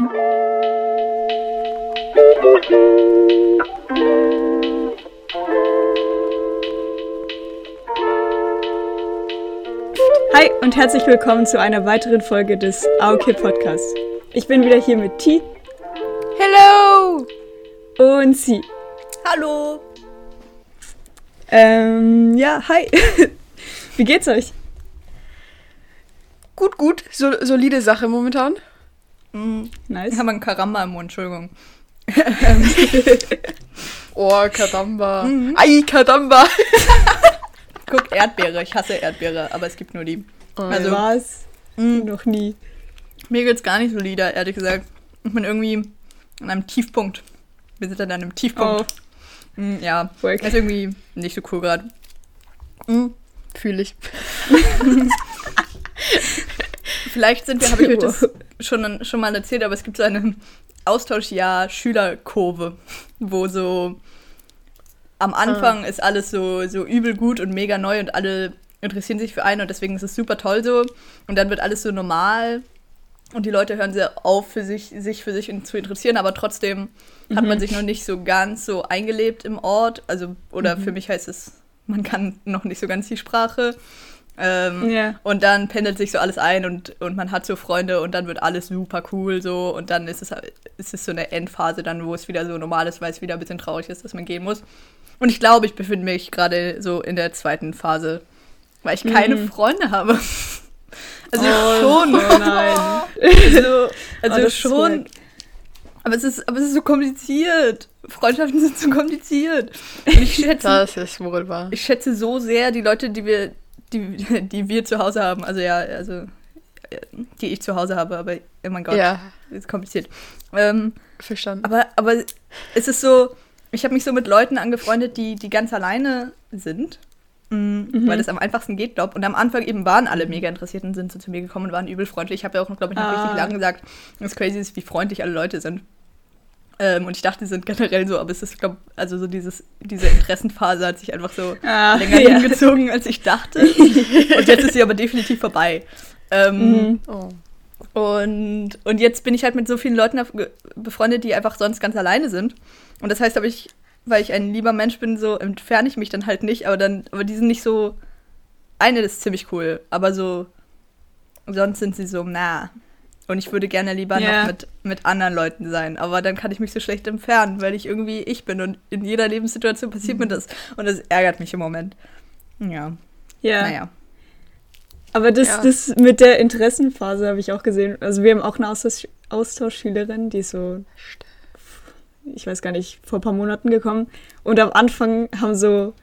Hi und herzlich willkommen zu einer weiteren Folge des AOK Podcasts. Ich bin wieder hier mit T. Hello! Und Sie. Hallo! Ähm, ja, hi. Wie geht's euch? Gut, gut. So, solide Sache momentan. Mhm. Nice. Ich habe einen Karamba im Mund, Entschuldigung. oh, Karamba. Mhm. Ei, Karamba. Guck, Erdbeere. Ich hasse Erdbeere, aber es gibt nur die. Also was? mh, Noch nie. mir geht's gar nicht solide, ehrlich gesagt. Ich bin irgendwie an einem Tiefpunkt. Wir sind an einem Tiefpunkt. Mm, ja, Work. ist irgendwie nicht so cool gerade. Mm, Fühle ich. Vielleicht sind wir, habe ich euch das schon, schon mal erzählt, aber es gibt so eine Austauschjahr-Schülerkurve, wo so am Anfang ist alles so, so übel gut und mega neu und alle interessieren sich für einen und deswegen ist es super toll so. Und dann wird alles so normal und die Leute hören sehr auf, für sich, sich für sich zu interessieren, aber trotzdem hat man sich noch nicht so ganz so eingelebt im Ort. Also, oder für mich heißt es, man kann noch nicht so ganz die Sprache. Ähm, Ja. Und dann pendelt sich so alles ein und, und man hat so Freunde und dann wird alles super cool so und dann ist es, ist es so eine Endphase dann, wo es wieder so normal ist, weil es wieder ein bisschen traurig ist, dass man gehen muss. Und ich glaube, ich befinde mich gerade so in der zweiten Phase, weil ich keine Mhm. Freunde habe. Also Oh, schon. oh nein. Also, also Oh, das ist schon. Aber es, ist, aber es ist so kompliziert. Freundschaften sind so kompliziert. Und ich schätze, Das ist wohl wahr. ich schätze so sehr die Leute, die wir, die, die wir zu Hause haben. Also ja, also die ich zu Hause habe, aber oh mein Gott, Ja, ist kompliziert. Ähm, verstanden. aber, aber es ist so, ich habe mich so mit Leuten angefreundet, die, die ganz alleine sind. Mhm. Weil das am einfachsten geht, glaube Und am Anfang eben waren alle mega interessiert und sind so zu mir gekommen und waren übel freundlich. Ich habe ja auch noch, glaube ich, noch Ah. richtig lange gesagt, was crazy ist, wie freundlich alle Leute sind. Ähm, und ich dachte, die sind generell so, aber es ist, glaube also so dieses, diese Interessenphase hat sich einfach so Ah, länger ja. hingezogen, als ich dachte. und jetzt ist sie aber definitiv vorbei. Ähm, Mhm. Oh. und, und jetzt bin ich halt mit so vielen Leuten befreundet, die einfach sonst ganz alleine sind. Und das heißt, aber ich, weil ich ein lieber Mensch bin, so entferne ich mich dann halt nicht, aber dann, aber die sind nicht so. Eine ist ziemlich cool, aber so. Sonst sind sie so, na. Und ich würde gerne lieber Ja. noch mit, mit anderen Leuten sein. Aber dann kann ich mich so schlecht entfernen, weil ich irgendwie ich bin. Und in jeder Lebenssituation passiert mir das. Und das ärgert mich im Moment. Ja, Ja. naja. Aber das, Ja. das mit der Interessenphase habe ich auch gesehen. Also wir haben auch eine Austausch Austauschschülerin, die ist so, ich weiß gar nicht, vor ein paar Monaten gekommen. Und am Anfang haben so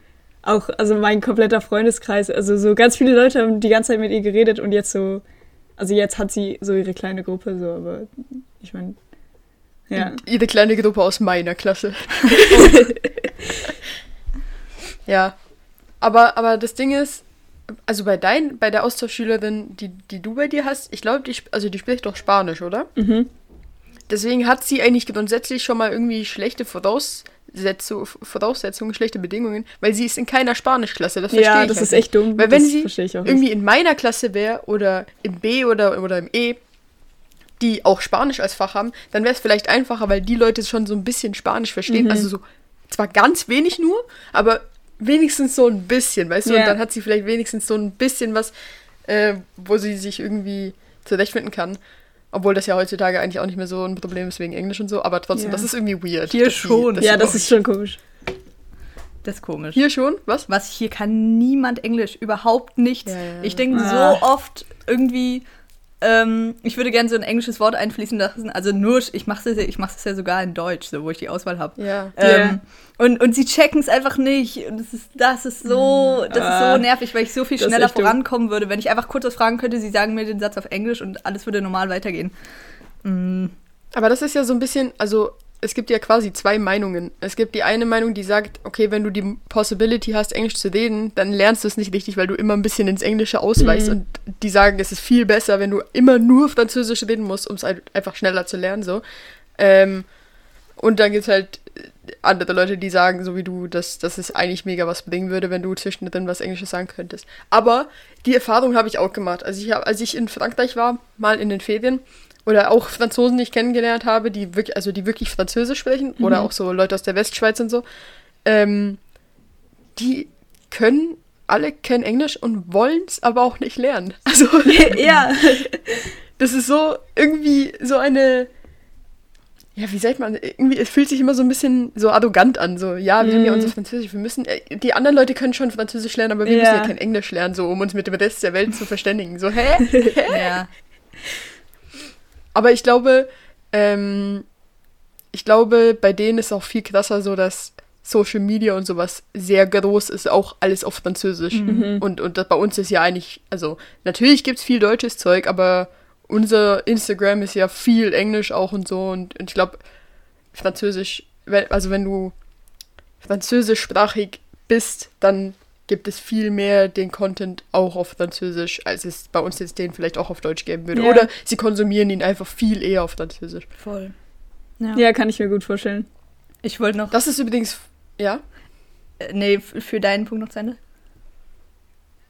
auch, also mein kompletter Freundeskreis, also so ganz viele Leute haben die ganze Zeit mit ihr geredet und jetzt so, also jetzt hat sie so ihre kleine Gruppe, so, aber ich meine, ja. Jede kleine Gruppe aus meiner Klasse. ja. Aber, aber das Ding ist, also bei dein, bei der Austauschschülerin, die, die du bei dir hast, ich glaube, die, also die spricht doch Spanisch, oder? Mhm. Deswegen hat sie eigentlich grundsätzlich schon mal irgendwie schlechte Voraussetzungen, Voraussetzungen schlechte Bedingungen, weil sie ist in keiner Spanischklasse. Das verstehe Ja, ich das halt ist echt dumm. Weil wenn das sie auch nicht. irgendwie in meiner Klasse wäre oder im B oder, oder im E, die auch Spanisch als Fach haben, dann wäre es vielleicht einfacher, weil die Leute schon so ein bisschen Spanisch verstehen. Mhm. Also so, zwar ganz wenig nur, aber wenigstens so ein bisschen, weißt du? Ja. Und dann hat sie vielleicht wenigstens so ein bisschen was, äh, wo sie sich irgendwie zurechtfinden kann. Obwohl das ja heutzutage eigentlich auch nicht mehr so ein Problem ist wegen Englisch und so, aber trotzdem, Ja. das ist irgendwie weird. Hier schon. dass ja, sie das ist schon komisch. Das ist komisch. Hier schon? Was? Was hier kann niemand Englisch, überhaupt nichts. Ja, ja. Ich denke Ah. so oft irgendwie, ähm, ich würde gerne so ein englisches Wort einfließen lassen. Also nur, ich mache es ich mach's ja sogar in Deutsch, so wo ich die Auswahl habe. Ja. Ähm, und, und sie checken es einfach nicht. Und das ist, das ist so, das ist Ah. so nervig, weil ich so viel Das schneller vorankommen würde. Wenn ich einfach kurz was fragen könnte, sie sagen mir den Satz auf Englisch und alles würde normal weitergehen. Mm, Aber das ist ja so ein bisschen, also es gibt ja quasi zwei Meinungen. Es gibt die eine Meinung, die sagt, okay, wenn du die Possibility hast, Englisch zu reden, dann lernst du es nicht richtig, weil du immer ein bisschen ins Englische ausweichst. Mhm. Und die sagen, es ist viel besser, wenn du immer nur Französisch reden musst, um es halt einfach schneller zu lernen. So. Ähm, und dann gibt es halt andere Leute, die sagen, so wie du, dass, dass es eigentlich mega was bringen würde, wenn du zwischendrin was Englisches sagen könntest. Aber die Erfahrung habe ich auch gemacht. Also ich hab, als ich in Frankreich war, mal in den Ferien, oder auch Franzosen, die ich kennengelernt habe, die wirklich, also die wirklich Französisch sprechen, Mhm. oder auch so Leute aus der Westschweiz und so, ähm, die können alle kennen Englisch und wollen es aber auch nicht lernen. Also ja. das ist so irgendwie so eine. Ja, wie sagt man? Irgendwie, es fühlt sich immer so ein bisschen so arrogant an. So, ja, wir haben ja Mhm. unser Französisch, wir müssen. Äh, die anderen Leute können schon Französisch lernen, aber wir Ja. müssen ja kein Englisch lernen, so um uns mit dem Rest der Welt zu verständigen. So, hä? Ja. Aber ich glaube, ähm, ich glaube, bei denen ist auch viel krasser so, dass Social Media und sowas sehr groß ist, auch alles auf Französisch. Mhm. Und, und das bei uns ist ja eigentlich, also natürlich gibt es viel deutsches Zeug, aber unser Instagram ist ja viel Englisch auch und so. Und, und ich glaube, Französisch, also wenn du französischsprachig bist, dann gibt es viel mehr den Content auch auf Französisch, als es bei uns jetzt den vielleicht auch auf Deutsch geben würde. Ja. Oder sie konsumieren ihn einfach viel eher auf Französisch. Voll. ja, kann ich mir gut vorstellen. Ich wollte noch. Das ist übrigens, ja? äh, Nee, für deinen Punkt noch zu Ende.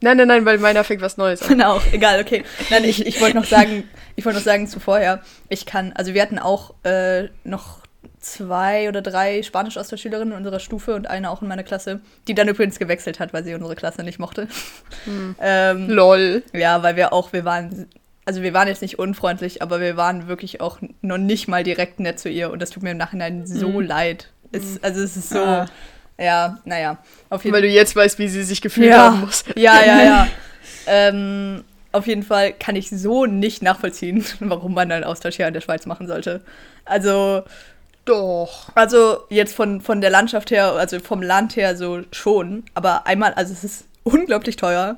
Nein, nein, nein, weil meiner fängt was Neues an. Genau, egal, okay. Nein, ich, ich wollte noch sagen, ich wollte noch sagen zu vorher, ich kann, also wir hatten auch äh, noch zwei oder drei Spanisch-Austauschschülerinnen in unserer Stufe und eine auch in meiner Klasse, die dann übrigens gewechselt hat, weil sie unsere Klasse nicht mochte. Ähm, Lol. ja, weil wir auch, wir waren, also wir waren jetzt nicht unfreundlich, aber wir waren wirklich auch noch nicht mal direkt nett zu ihr und das tut mir im Nachhinein so leid. Es, also es ist so, Ah. ja, naja, auf jeden Weil du jetzt weißt, wie sie sich gefühlt ja. haben muss. Ja, ja, ja. ähm, auf jeden Fall kann ich so nicht nachvollziehen, warum man einen Austausch hier in der Schweiz machen sollte. Also, Doch. also jetzt von, von der Landschaft her, also vom Land her so schon, aber einmal, also es ist unglaublich teuer.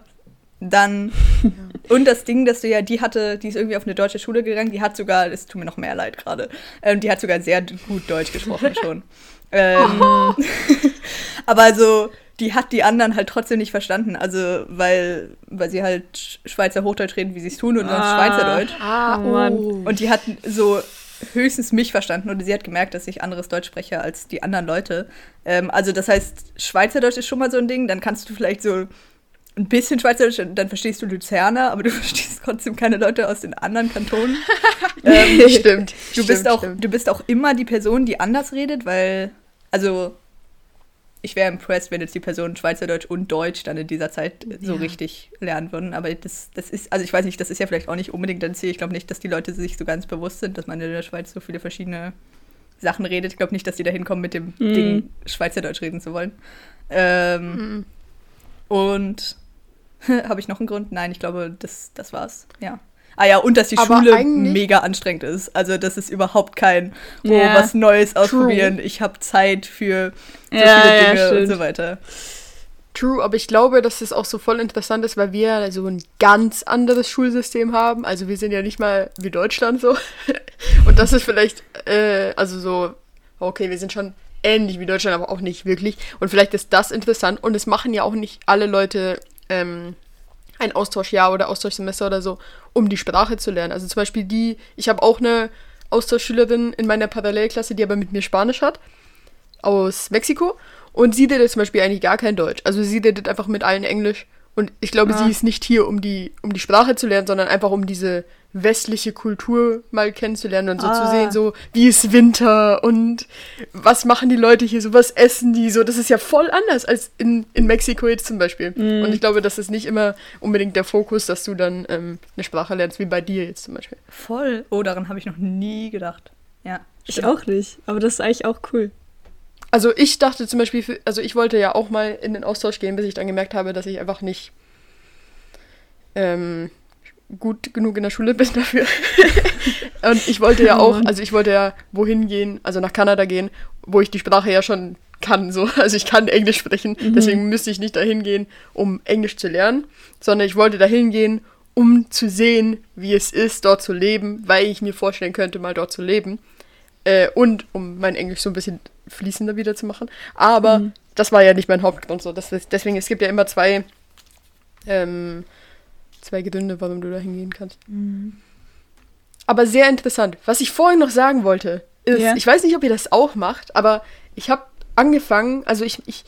Dann, und das Ding, dass du ja, die hatte, die ist irgendwie auf eine deutsche Schule gegangen, die hat sogar, es tut mir noch mehr leid gerade, ähm, die hat sogar sehr gut Deutsch gesprochen schon. ähm, aber also, die hat die anderen halt trotzdem nicht verstanden, also, weil, weil sie halt Sch- Schweizer Hochdeutsch reden, wie sie es tun, und sonst Ah. Schweizerdeutsch. Ah, Oh. Und die hat so höchstens mich verstanden und sie hat gemerkt, dass ich anderes Deutsch spreche als die anderen Leute. Ähm, also das heißt, Schweizerdeutsch ist schon mal so ein Ding, dann kannst du vielleicht so ein bisschen Schweizerdeutsch, und dann verstehst du Luzerner, aber du verstehst trotzdem keine Leute aus den anderen Kantonen. ähm, stimmt. du, stimmt, bist auch, stimmt. du bist auch immer die Person, die anders redet, weil, also ich wäre impressed, wenn jetzt die Personen Schweizerdeutsch und Deutsch dann in dieser Zeit so Ja. richtig lernen würden. Aber das, das ist, also ich weiß nicht, das ist ja vielleicht auch nicht unbedingt ein Ziel. Ich glaube nicht, dass die Leute sich so ganz bewusst sind, dass man in der Schweiz so viele verschiedene Sachen redet. Ich glaube nicht, dass die da hinkommen, mit dem Mhm. Ding Schweizerdeutsch reden zu wollen. Ähm, Mhm. Und habe ich noch einen Grund? Nein, ich glaube, das, das war's. Ja. Ah ja, und dass die Aber Schule mega anstrengend ist. Also das ist überhaupt kein, oh, Ja. was Neues ausprobieren. Ich habe Zeit für so Ja, viele ja, Dinge und stimmt. so weiter. True, aber ich glaube, dass es auch so voll interessant ist, weil wir so ein ganz anderes Schulsystem haben. Also wir sind ja nicht mal wie Deutschland so. Und das ist vielleicht, äh, also so, okay, wir sind schon ähnlich wie Deutschland, aber auch nicht wirklich. Und vielleicht ist das interessant. Und es machen ja auch nicht alle Leute ähm, ein Austauschjahr oder Austauschsemester oder so, um die Sprache zu lernen. Also zum Beispiel die, ich habe auch eine Austauschschülerin in meiner Parallelklasse, die aber mit mir Spanisch hat, aus Mexiko. Und sie redet zum Beispiel eigentlich gar kein Deutsch. Also sie redet einfach mit allen Englisch. Und ich glaube, Ah. sie ist nicht hier, um die, um die Sprache zu lernen, sondern einfach um diese westliche Kultur mal kennenzulernen und so zu Ah. sehen, so wie ist Winter und was machen die Leute hier, so was essen die, so das ist ja voll anders als in, in Mexiko jetzt zum Beispiel. Mhm. Und ich glaube, das ist nicht immer unbedingt der Fokus, dass du dann ähm, eine Sprache lernst, wie bei dir jetzt zum Beispiel. Voll. Oh, daran habe ich noch nie gedacht. Ja. Ich stimmt. auch nicht, aber das ist eigentlich auch cool. Also ich dachte zum Beispiel, für, also ich wollte ja auch mal in den Austausch gehen, bis ich dann gemerkt habe, dass ich einfach nicht ähm, gut genug in der Schule bin dafür. Und ich wollte ja Oh auch, also ich wollte ja wohin gehen, also nach Kanada gehen, wo ich die Sprache ja schon kann, so. Also ich kann Englisch sprechen, Mhm. deswegen müsste ich nicht dahin gehen, um Englisch zu lernen, sondern ich wollte dahin gehen, um zu sehen, wie es ist, dort zu leben, weil ich mir vorstellen könnte, mal dort zu leben. Äh, und um mein Englisch so ein bisschen fließender wieder zu machen. Aber Mhm. das war ja nicht mein Hauptgrund. So. Das, ist- deswegen, es gibt ja immer zwei, ähm, zwei Gründe, warum du da hingehen kannst. Aber sehr interessant. Was ich vorhin noch sagen wollte, ist, Ja. ich weiß nicht, ob ihr das auch macht, aber ich habe angefangen, also ich, ich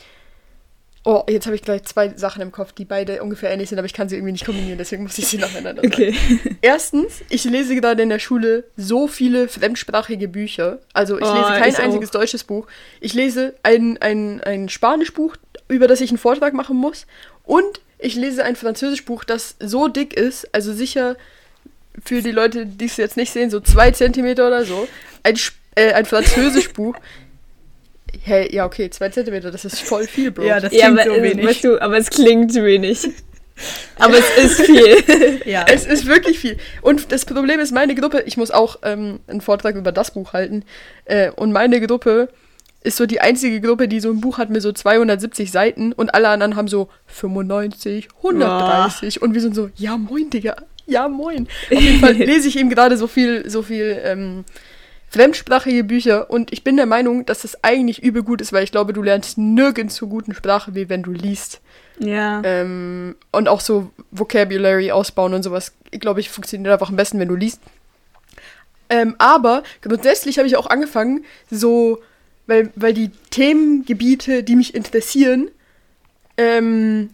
Oh, jetzt habe ich gleich zwei Sachen im Kopf, die beide ungefähr ähnlich sind, aber ich kann sie irgendwie nicht kombinieren, deswegen muss ich sie nacheinander sagen. Okay. Erstens, ich lese gerade in der Schule so viele fremdsprachige Bücher. Also ich Oh, lese kein ich einziges auch. deutsches Buch. Ich lese ein, ein, ein Spanischbuch, über das ich einen Vortrag machen muss. Und ich lese ein Französischbuch, das so dick ist, also sicher für die Leute, die es jetzt nicht sehen, so zwei Zentimeter oder so. Ein, äh, ein Französischbuch. Hey, ja, okay, zwei Zentimeter, das ist voll viel, Bro. Ja, das ja, klingt aber, so wenig. Weißt du, aber es klingt wenig. Aber es ist viel. ja. Es ist wirklich viel. Und das Problem ist, meine Gruppe, ich muss auch ähm, einen Vortrag über das Buch halten. Äh, und meine Gruppe ist so die einzige Gruppe, die so ein Buch hat mit so 270 Seiten und alle anderen haben so 95, 130. Und wir sind so, ja moin, Digga. Ja moin. Auf jeden Fall lese ich eben gerade so viel, so viel ähm, fremdsprachige Bücher und ich bin der Meinung, dass das eigentlich übel gut ist, weil ich glaube, du lernst nirgends so guten Sprache, wie wenn du liest. Ja. Ähm, und auch so Vocabulary ausbauen und sowas, glaube ich, funktioniert einfach am besten, wenn du liest. Ähm, aber grundsätzlich habe ich auch angefangen, so, weil, weil die Themengebiete, die mich interessieren, ähm,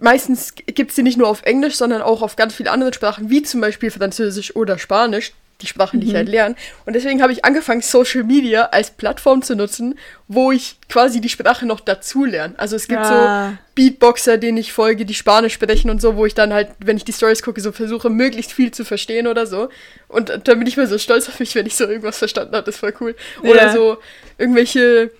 meistens gibt es die nicht nur auf Englisch, sondern auch auf ganz viele andere Sprachen, wie zum Beispiel Französisch oder Spanisch, die Sprachen, die ich halt lerne. Und deswegen habe ich angefangen, Social Media als Plattform zu nutzen, wo ich quasi die Sprache noch dazu lerne. Also es gibt Ah. so Beatboxer, denen ich folge, die Spanisch sprechen und so, wo ich dann halt, wenn ich die Stories gucke, so versuche, möglichst viel zu verstehen oder so. Und dann bin ich mal so stolz auf mich, wenn ich so irgendwas verstanden habe. Das voll cool. Oder Ja. so irgendwelche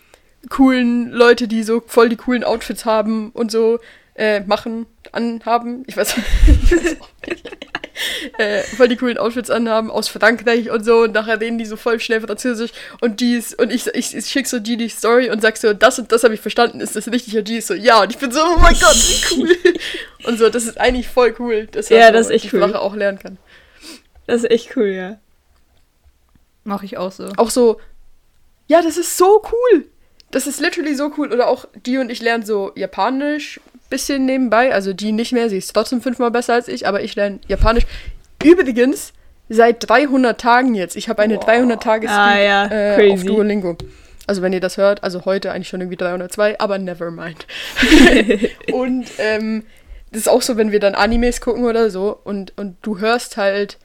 coolen Leute, die so voll die coolen Outfits haben und so äh, machen, anhaben. Ich weiß, ich weiß auch nicht. äh, voll die coolen Outfits anhaben aus Frankreich und so und nachher reden die so voll schnell Französisch und die ist, und ich, ich, ich schick so die die Story und sag so, das und das habe ich verstanden, ist das richtig? Und die ist so, ja und ich bin so, oh mein Gott, wie cool. und so, das ist eigentlich voll cool, dass Ja, man das so ist die echt cool. Sprache auch lernen kann. Das ist echt cool, ja. Mache ich auch so. Auch so, ja, das ist so cool. Das ist literally so cool. Oder auch die und ich lernen so Japanisch bisschen nebenbei. Also die nicht mehr, sie ist trotzdem fünfmal besser als ich, aber ich lerne Japanisch. Übrigens, seit 300 Tagen jetzt. Ich habe eine 300 Tage Ah, ja, äh, auf. Duolingo. Also wenn ihr das hört, also heute eigentlich schon irgendwie 302, aber never mind. und ähm, das ist auch so, wenn wir dann Animes gucken oder so und, und du hörst halt,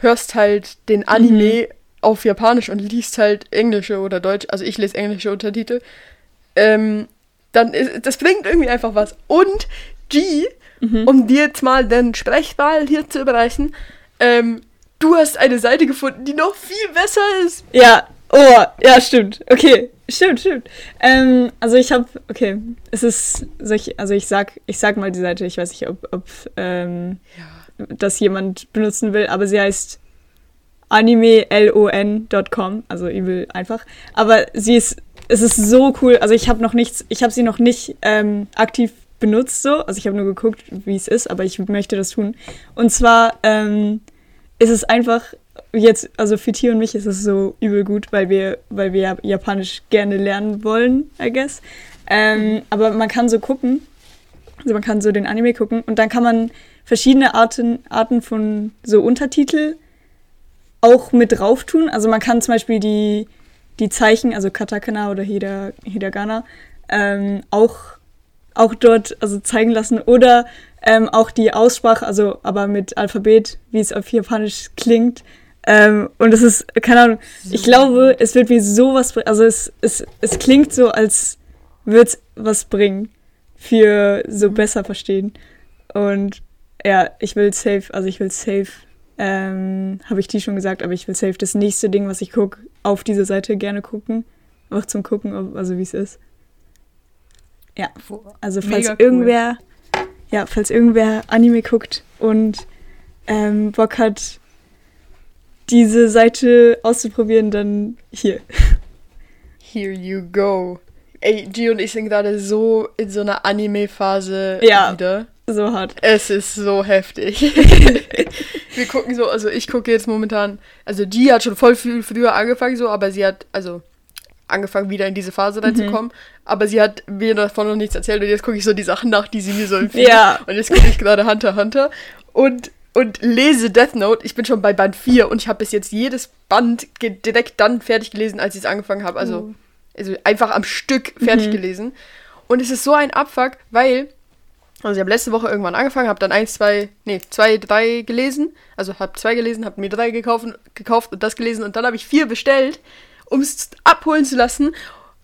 hörst halt den Anime auf Japanisch und liest halt englische oder Deutsch, also ich lese englische Untertitel, ähm, dann ist, das bringt irgendwie einfach was. Und G, um dir jetzt mal den Sprechball hier zu überreichen, ähm, du hast eine Seite gefunden, die noch viel besser ist. Ja, oh, ja, stimmt. Okay, stimmt, stimmt. Ähm, also ich habe, okay, es ist, soll ich, also ich sag, ich sag mal die Seite, ich weiß nicht, ob, ob ähm, das jemand benutzen will, aber sie heißt animelon.com, also übel einfach. Aber sie ist, es ist so cool, also ich habe noch nichts, ich habe sie noch nicht ähm, aktiv benutzt so, also ich habe nur geguckt, wie es ist, aber ich möchte das tun. Und zwar ähm, ist es einfach jetzt, also für Tier und mich ist es so übel gut, weil wir, weil wir Japanisch gerne lernen wollen, I guess. Ähm, aber man kann so gucken, also man kann so den Anime gucken und dann kann man verschiedene Arten, Arten von so Untertitel auch mit drauf tun. Also man kann zum Beispiel die, die Zeichen, also Katakana oder Hida, Hiragana, ähm, auch, auch dort also zeigen lassen oder ähm, auch die Aussprache, also aber mit Alphabet, wie es auf Japanisch klingt. Ähm, und es ist, keine Ahnung, ich glaube, es wird mir sowas, also es, es, es klingt so, als würde es was bringen für so besser verstehen. Und ja, ich will safe, also ich will safe, ähm, habe ich die schon gesagt, aber ich will safe das nächste Ding, was ich gucke, auf dieser Seite gerne gucken. Auch zum Gucken, ob, also wie es ist. Ja, also falls Mega cool. irgendwer, ja, falls irgendwer Anime guckt und ähm, Bock hat, diese Seite auszuprobieren, dann hier. Here you go. Ey, G und ich sind gerade so in so einer Anime-Phase Ja. wieder. So hart. Es ist so heftig. Wir gucken so, also ich gucke jetzt momentan, also G hat schon voll viel früher angefangen so, aber sie hat, also angefangen wieder in diese Phase reinzukommen, aber sie hat mir davon noch nichts erzählt und jetzt gucke ich so die Sachen nach, die sie mir so empfiehlt. Ja. Und jetzt gucke ich gerade Hunter Hunter und, und lese Death Note. Ich bin schon bei Band 4 und ich habe bis jetzt jedes Band direkt dann fertig gelesen, als ich es angefangen habe. Also, Oh. also einfach am Stück fertig gelesen. Und es ist so ein Abfuck, weil, also ich habe letzte Woche irgendwann angefangen, habe dann eins, zwei, nee, zwei, drei gelesen. Also habe zwei gelesen, habe mir drei gekauft, gekauft und das gelesen und dann habe ich vier bestellt, um es abholen zu lassen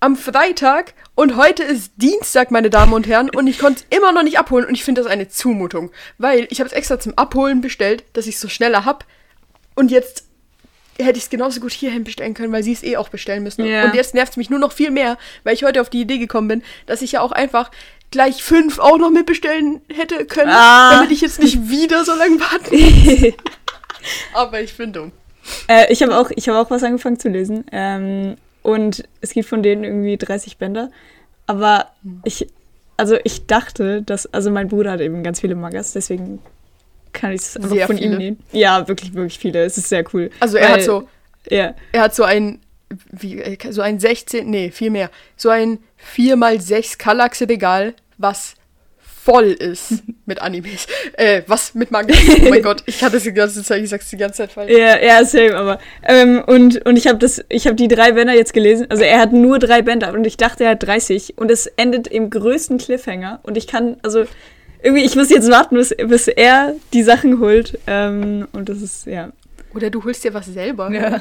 am Freitag und heute ist Dienstag, meine Damen und Herren, und ich konnte es immer noch nicht abholen und ich finde das eine Zumutung, weil ich habe es extra zum Abholen bestellt, dass ich es so schneller hab und jetzt hätte ich es genauso gut hierhin bestellen können, weil sie es eh auch bestellen müssen. Ja. Und jetzt nervt es mich nur noch viel mehr, weil ich heute auf die Idee gekommen bin, dass ich ja auch einfach gleich fünf auch noch mitbestellen hätte können, Ah. damit ich jetzt nicht wieder so lange warten. Aber ich bin dumm. Äh, ich habe auch, ich hab auch was angefangen zu lesen. Ähm, und es gibt von denen irgendwie 30 Bänder. Aber ich, also ich dachte, dass, also mein Bruder hat eben ganz viele Mangas, deswegen kann ich es einfach Sehr von viele. ihm nehmen. Ja, wirklich, wirklich viele. Es ist sehr cool. Also er Weil- hat so, Ja. er hat so ein, wie, äh, so ein 16, nee, viel mehr, so ein 4x6 Kallax-Regal, was voll ist mit Animes. Äh, was mit Mangas? Oh mein Gott, ich hatte es die ganze Zeit, ich sag's die ganze Zeit falsch. Ja, ja, same, aber. Ähm, und, und ich habe das, ich habe die drei Bänder jetzt gelesen. Also er hat nur drei Bänder und ich dachte, er hat 30. Und es endet im größten Cliffhanger. Und ich kann, also irgendwie, ich muss jetzt warten, bis, bis er die Sachen holt. Ähm, und das ist, ja. Oder du holst dir was selber. Ja.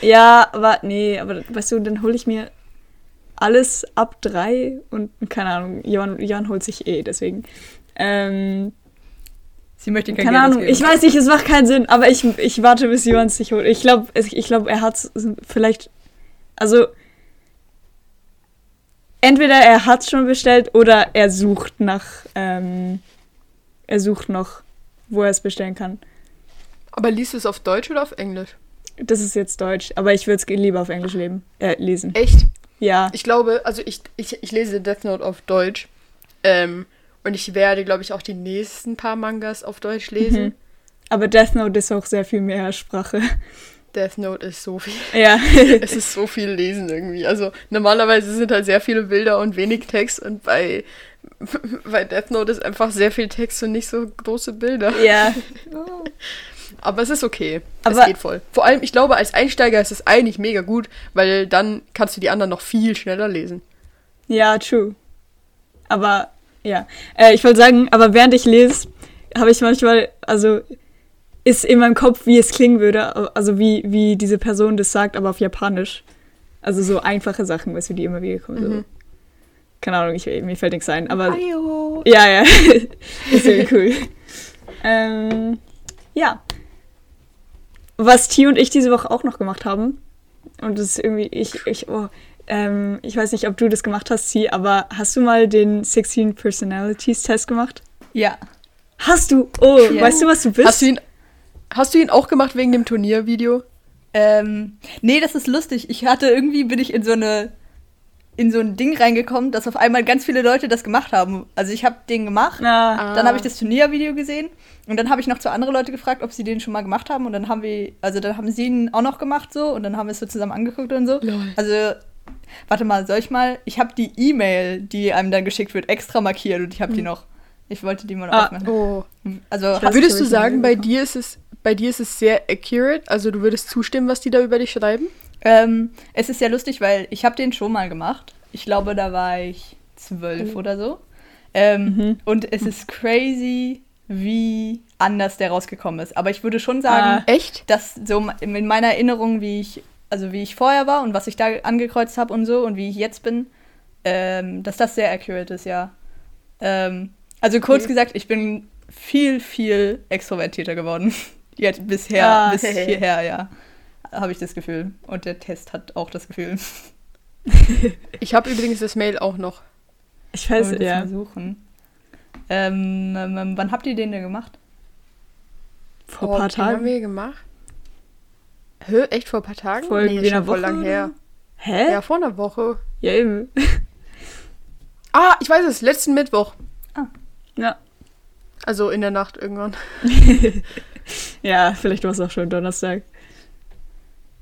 Ja, aber nee, aber weißt du, dann hole ich mir alles ab drei und keine Ahnung, Jan, Jan holt sich eh, deswegen. Ähm, Sie möchte kein keine Geld Ahnung, ausgeben. ich weiß nicht, es macht keinen Sinn, aber ich, ich warte, bis Johann sich holt. Ich glaube, ich glaub, er hat vielleicht, also entweder er hat schon bestellt oder er sucht nach, ähm, er sucht noch, wo er es bestellen kann. Aber liest du es auf Deutsch oder auf Englisch? Das ist jetzt Deutsch, aber ich würde es lieber auf Englisch leben, äh, lesen. Echt? Ja. Ich glaube, also ich, ich, ich lese Death Note auf Deutsch. Ähm, und ich werde, glaube ich, auch die nächsten paar Mangas auf Deutsch lesen. Mhm. Aber Death Note ist auch sehr viel mehr Sprache. Death Note ist so viel. ja. es ist so viel Lesen irgendwie. Also normalerweise sind halt sehr viele Bilder und wenig Text und bei, bei Death Note ist einfach sehr viel Text und nicht so große Bilder. ja. Aber es ist okay. Aber- es geht voll. Vor allem, ich glaube, als Einsteiger ist es eigentlich mega gut, weil dann kannst du die anderen noch viel schneller lesen. Ja, true. Aber ja. Äh, ich wollte sagen, aber während ich lese, habe ich manchmal, also ist in meinem Kopf, wie es klingen würde, also wie, wie diese Person das sagt, aber auf Japanisch. Also so einfache Sachen, weißt du, die immer wieder kommen. So. Mhm. Keine Ahnung, ich, mir fällt nichts ein, aber Ayo. ja, ja. ist sehr cool. ähm, ja. Was T und ich diese Woche auch noch gemacht haben, und das ist irgendwie, ich, ich, oh, ähm, ich weiß nicht, ob du das gemacht hast, T, aber hast du mal den 16 Personalities Test gemacht? Ja. Hast du? Oh, Ja. weißt du, was du bist? Hast du ihn, hast du ihn auch gemacht wegen dem Turniervideo? Ähm, nee, das ist lustig. Ich hatte irgendwie, bin ich in so eine in so ein Ding reingekommen, dass auf einmal ganz viele Leute das gemacht haben. Also ich habe den gemacht, Ah. dann habe ich das Turniervideo gesehen und dann habe ich noch zwei andere Leute gefragt, ob sie den schon mal gemacht haben und dann haben wir, also dann haben sie ihn auch noch gemacht so und dann haben wir es so zusammen angeguckt und so. Lol. Also warte mal, soll ich mal? Ich habe die E-Mail, die einem dann geschickt wird, extra markiert und ich habe die noch. Ich wollte die mal Ah. aufmachen. Oh. Also weiß Würdest du sagen, bei dir ist es bei dir ist es sehr accurate? Also du würdest zustimmen, was die da über dich schreiben? Ähm, es ist ja lustig, weil ich habe den schon mal gemacht. Ich glaube, da war ich zwölf Mhm. oder so. Ähm, Mhm. Und es ist crazy, wie anders der rausgekommen ist. Aber ich würde schon sagen, Ah. Echt? dass so in meiner Erinnerung, wie ich, also wie ich vorher war und was ich da angekreuzt habe und so und wie ich jetzt bin, ähm, dass das sehr accurate ist, ja. Ähm, also kurz Okay. gesagt, ich bin viel, viel extrovertierter geworden. Jetzt bisher, Ah. bis hierher, ja. Habe ich das Gefühl. Und der Test hat auch das Gefühl. Ich habe übrigens das Mail auch noch. ich weiß, das ja. mal suchen. Ähm, ähm, ähm, wann habt ihr den denn gemacht? Vor ein paar den haben Tagen. wir gemacht. Hä? Echt vor ein paar Tagen? Vor schon einer Woche lang her. Hä? Ja, vor einer Woche. Ja, eben. Ah, ich weiß es, letzten Mittwoch. Ja. Also in der Nacht irgendwann. Ja, vielleicht war es auch schon Donnerstag.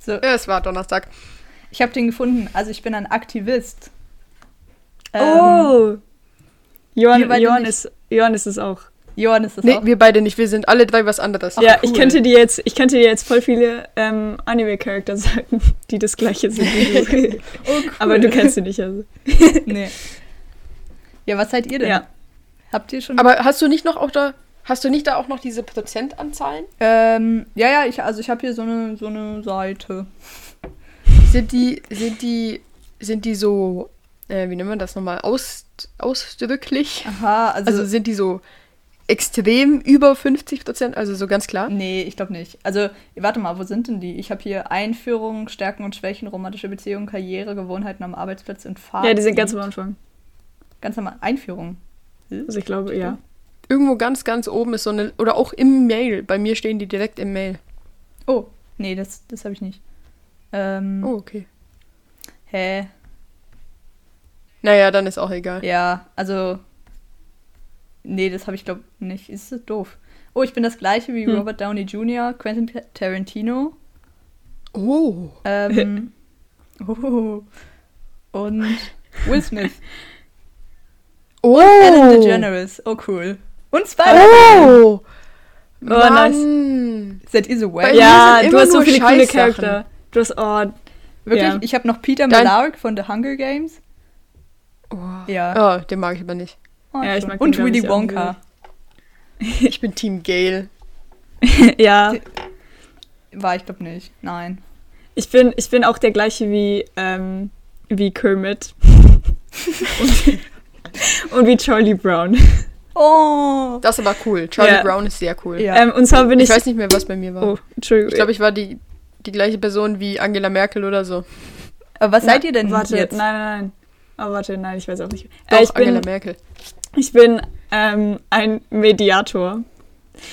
So, Ja, es war Donnerstag. ich habe den gefunden. Also ich bin ein Aktivist. Ähm, oh! Johann, Johann, ist, Johann ist es auch. Johann ist das Nee, auch. wir beide nicht. Wir sind alle drei was anderes. ja, Ach, ich cool. könnte dir jetzt, ich könnte dir jetzt voll viele ähm, Anime-Charakter sagen, die das gleiche sind wie du. Oh, cool. Aber du kennst sie nicht, also. Nee. Ja, was seid ihr denn? Ja. Habt ihr schon. Aber hast du nicht noch auch da, hast du nicht da auch noch diese Prozentanzahlen? ähm, ja, ja, ich, also ich habe hier so eine, so eine Seite. Sind die, sind die, sind die so, äh, wie nennt man das nochmal, aus, ausdrücklich? Aha, also. Also sind die so extrem über 50 Prozent, also so ganz klar? nee, ich glaube nicht. Also, warte mal, wo sind denn die? Ich habe hier Einführung, Stärken und Schwächen, romantische Beziehungen, Karriere, Gewohnheiten am Arbeitsplatz und Fahrt. Ja, die sind ganz am Anfang. Ganz normal. Einführung. Also ich glaube, ja. Irgendwo ganz, ganz oben ist so eine, oder auch im Mail. Bei mir stehen die direkt im Mail. Oh, nee, das, das habe ich nicht. Ähm, Oh, okay. hä? Naja, dann ist auch egal. Ja, also. Nee, das habe ich glaube nicht. Ist das doof? Oh, ich bin das gleiche wie Hm. Robert Downey Jr., Quentin Tarantino. Oh. Ähm, oh, und Will Smith. Oh. Ellen DeGeneres. Oh, cool. Und Spider-Man. Oh. Oh, nice. Seid ihr so wack? Ja, du hast so viele coole. Charakter. Du hast, oh, Wirklich? Ja. Ich habe noch Peter Malark von The Hunger Games. Oh. Ja. Oh, den mag ich aber nicht. Oh, Ja, ich mag Und Willy Wonka. Ich bin Team Gale. ja. War ich glaube nicht. Nein. Ich bin, ich bin auch der gleiche wie, ähm, wie Kermit. und, und wie Charlie Brown. Oh. Das ist aber cool. Charlie Ja. Brown ist sehr cool. Ja. Ähm, und zwar bin Ich ich. weiß nicht mehr, was bei mir war. oh, Entschuldigung. Ich glaube, ich war die, die gleiche Person wie Angela Merkel oder so. Aber was seid ihr denn warte, jetzt? nein, nein, nein. Oh, warte, nein, ich weiß auch nicht. Doch, Äh, ich bin, Angela Merkel. ich bin ähm, ein Mediator.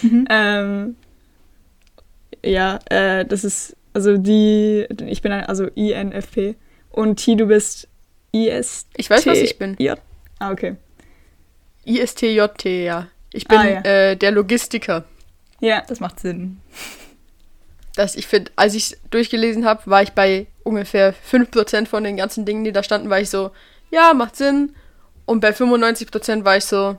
Mhm. Ähm, ja, äh, das ist, also die, ich bin ein, also INFP. Und T, du bist IS. Ich weiß, was ich bin. J. Ah, okay. ISTJT, ja. Ich bin Ah, ja. äh, der Logistiker. Ja, Das macht Sinn. Das, ich finde, als ich es durchgelesen habe, war ich bei ungefähr 5% von den ganzen Dingen, die da standen, war ich so, ja, macht Sinn. Und bei 95% war ich so,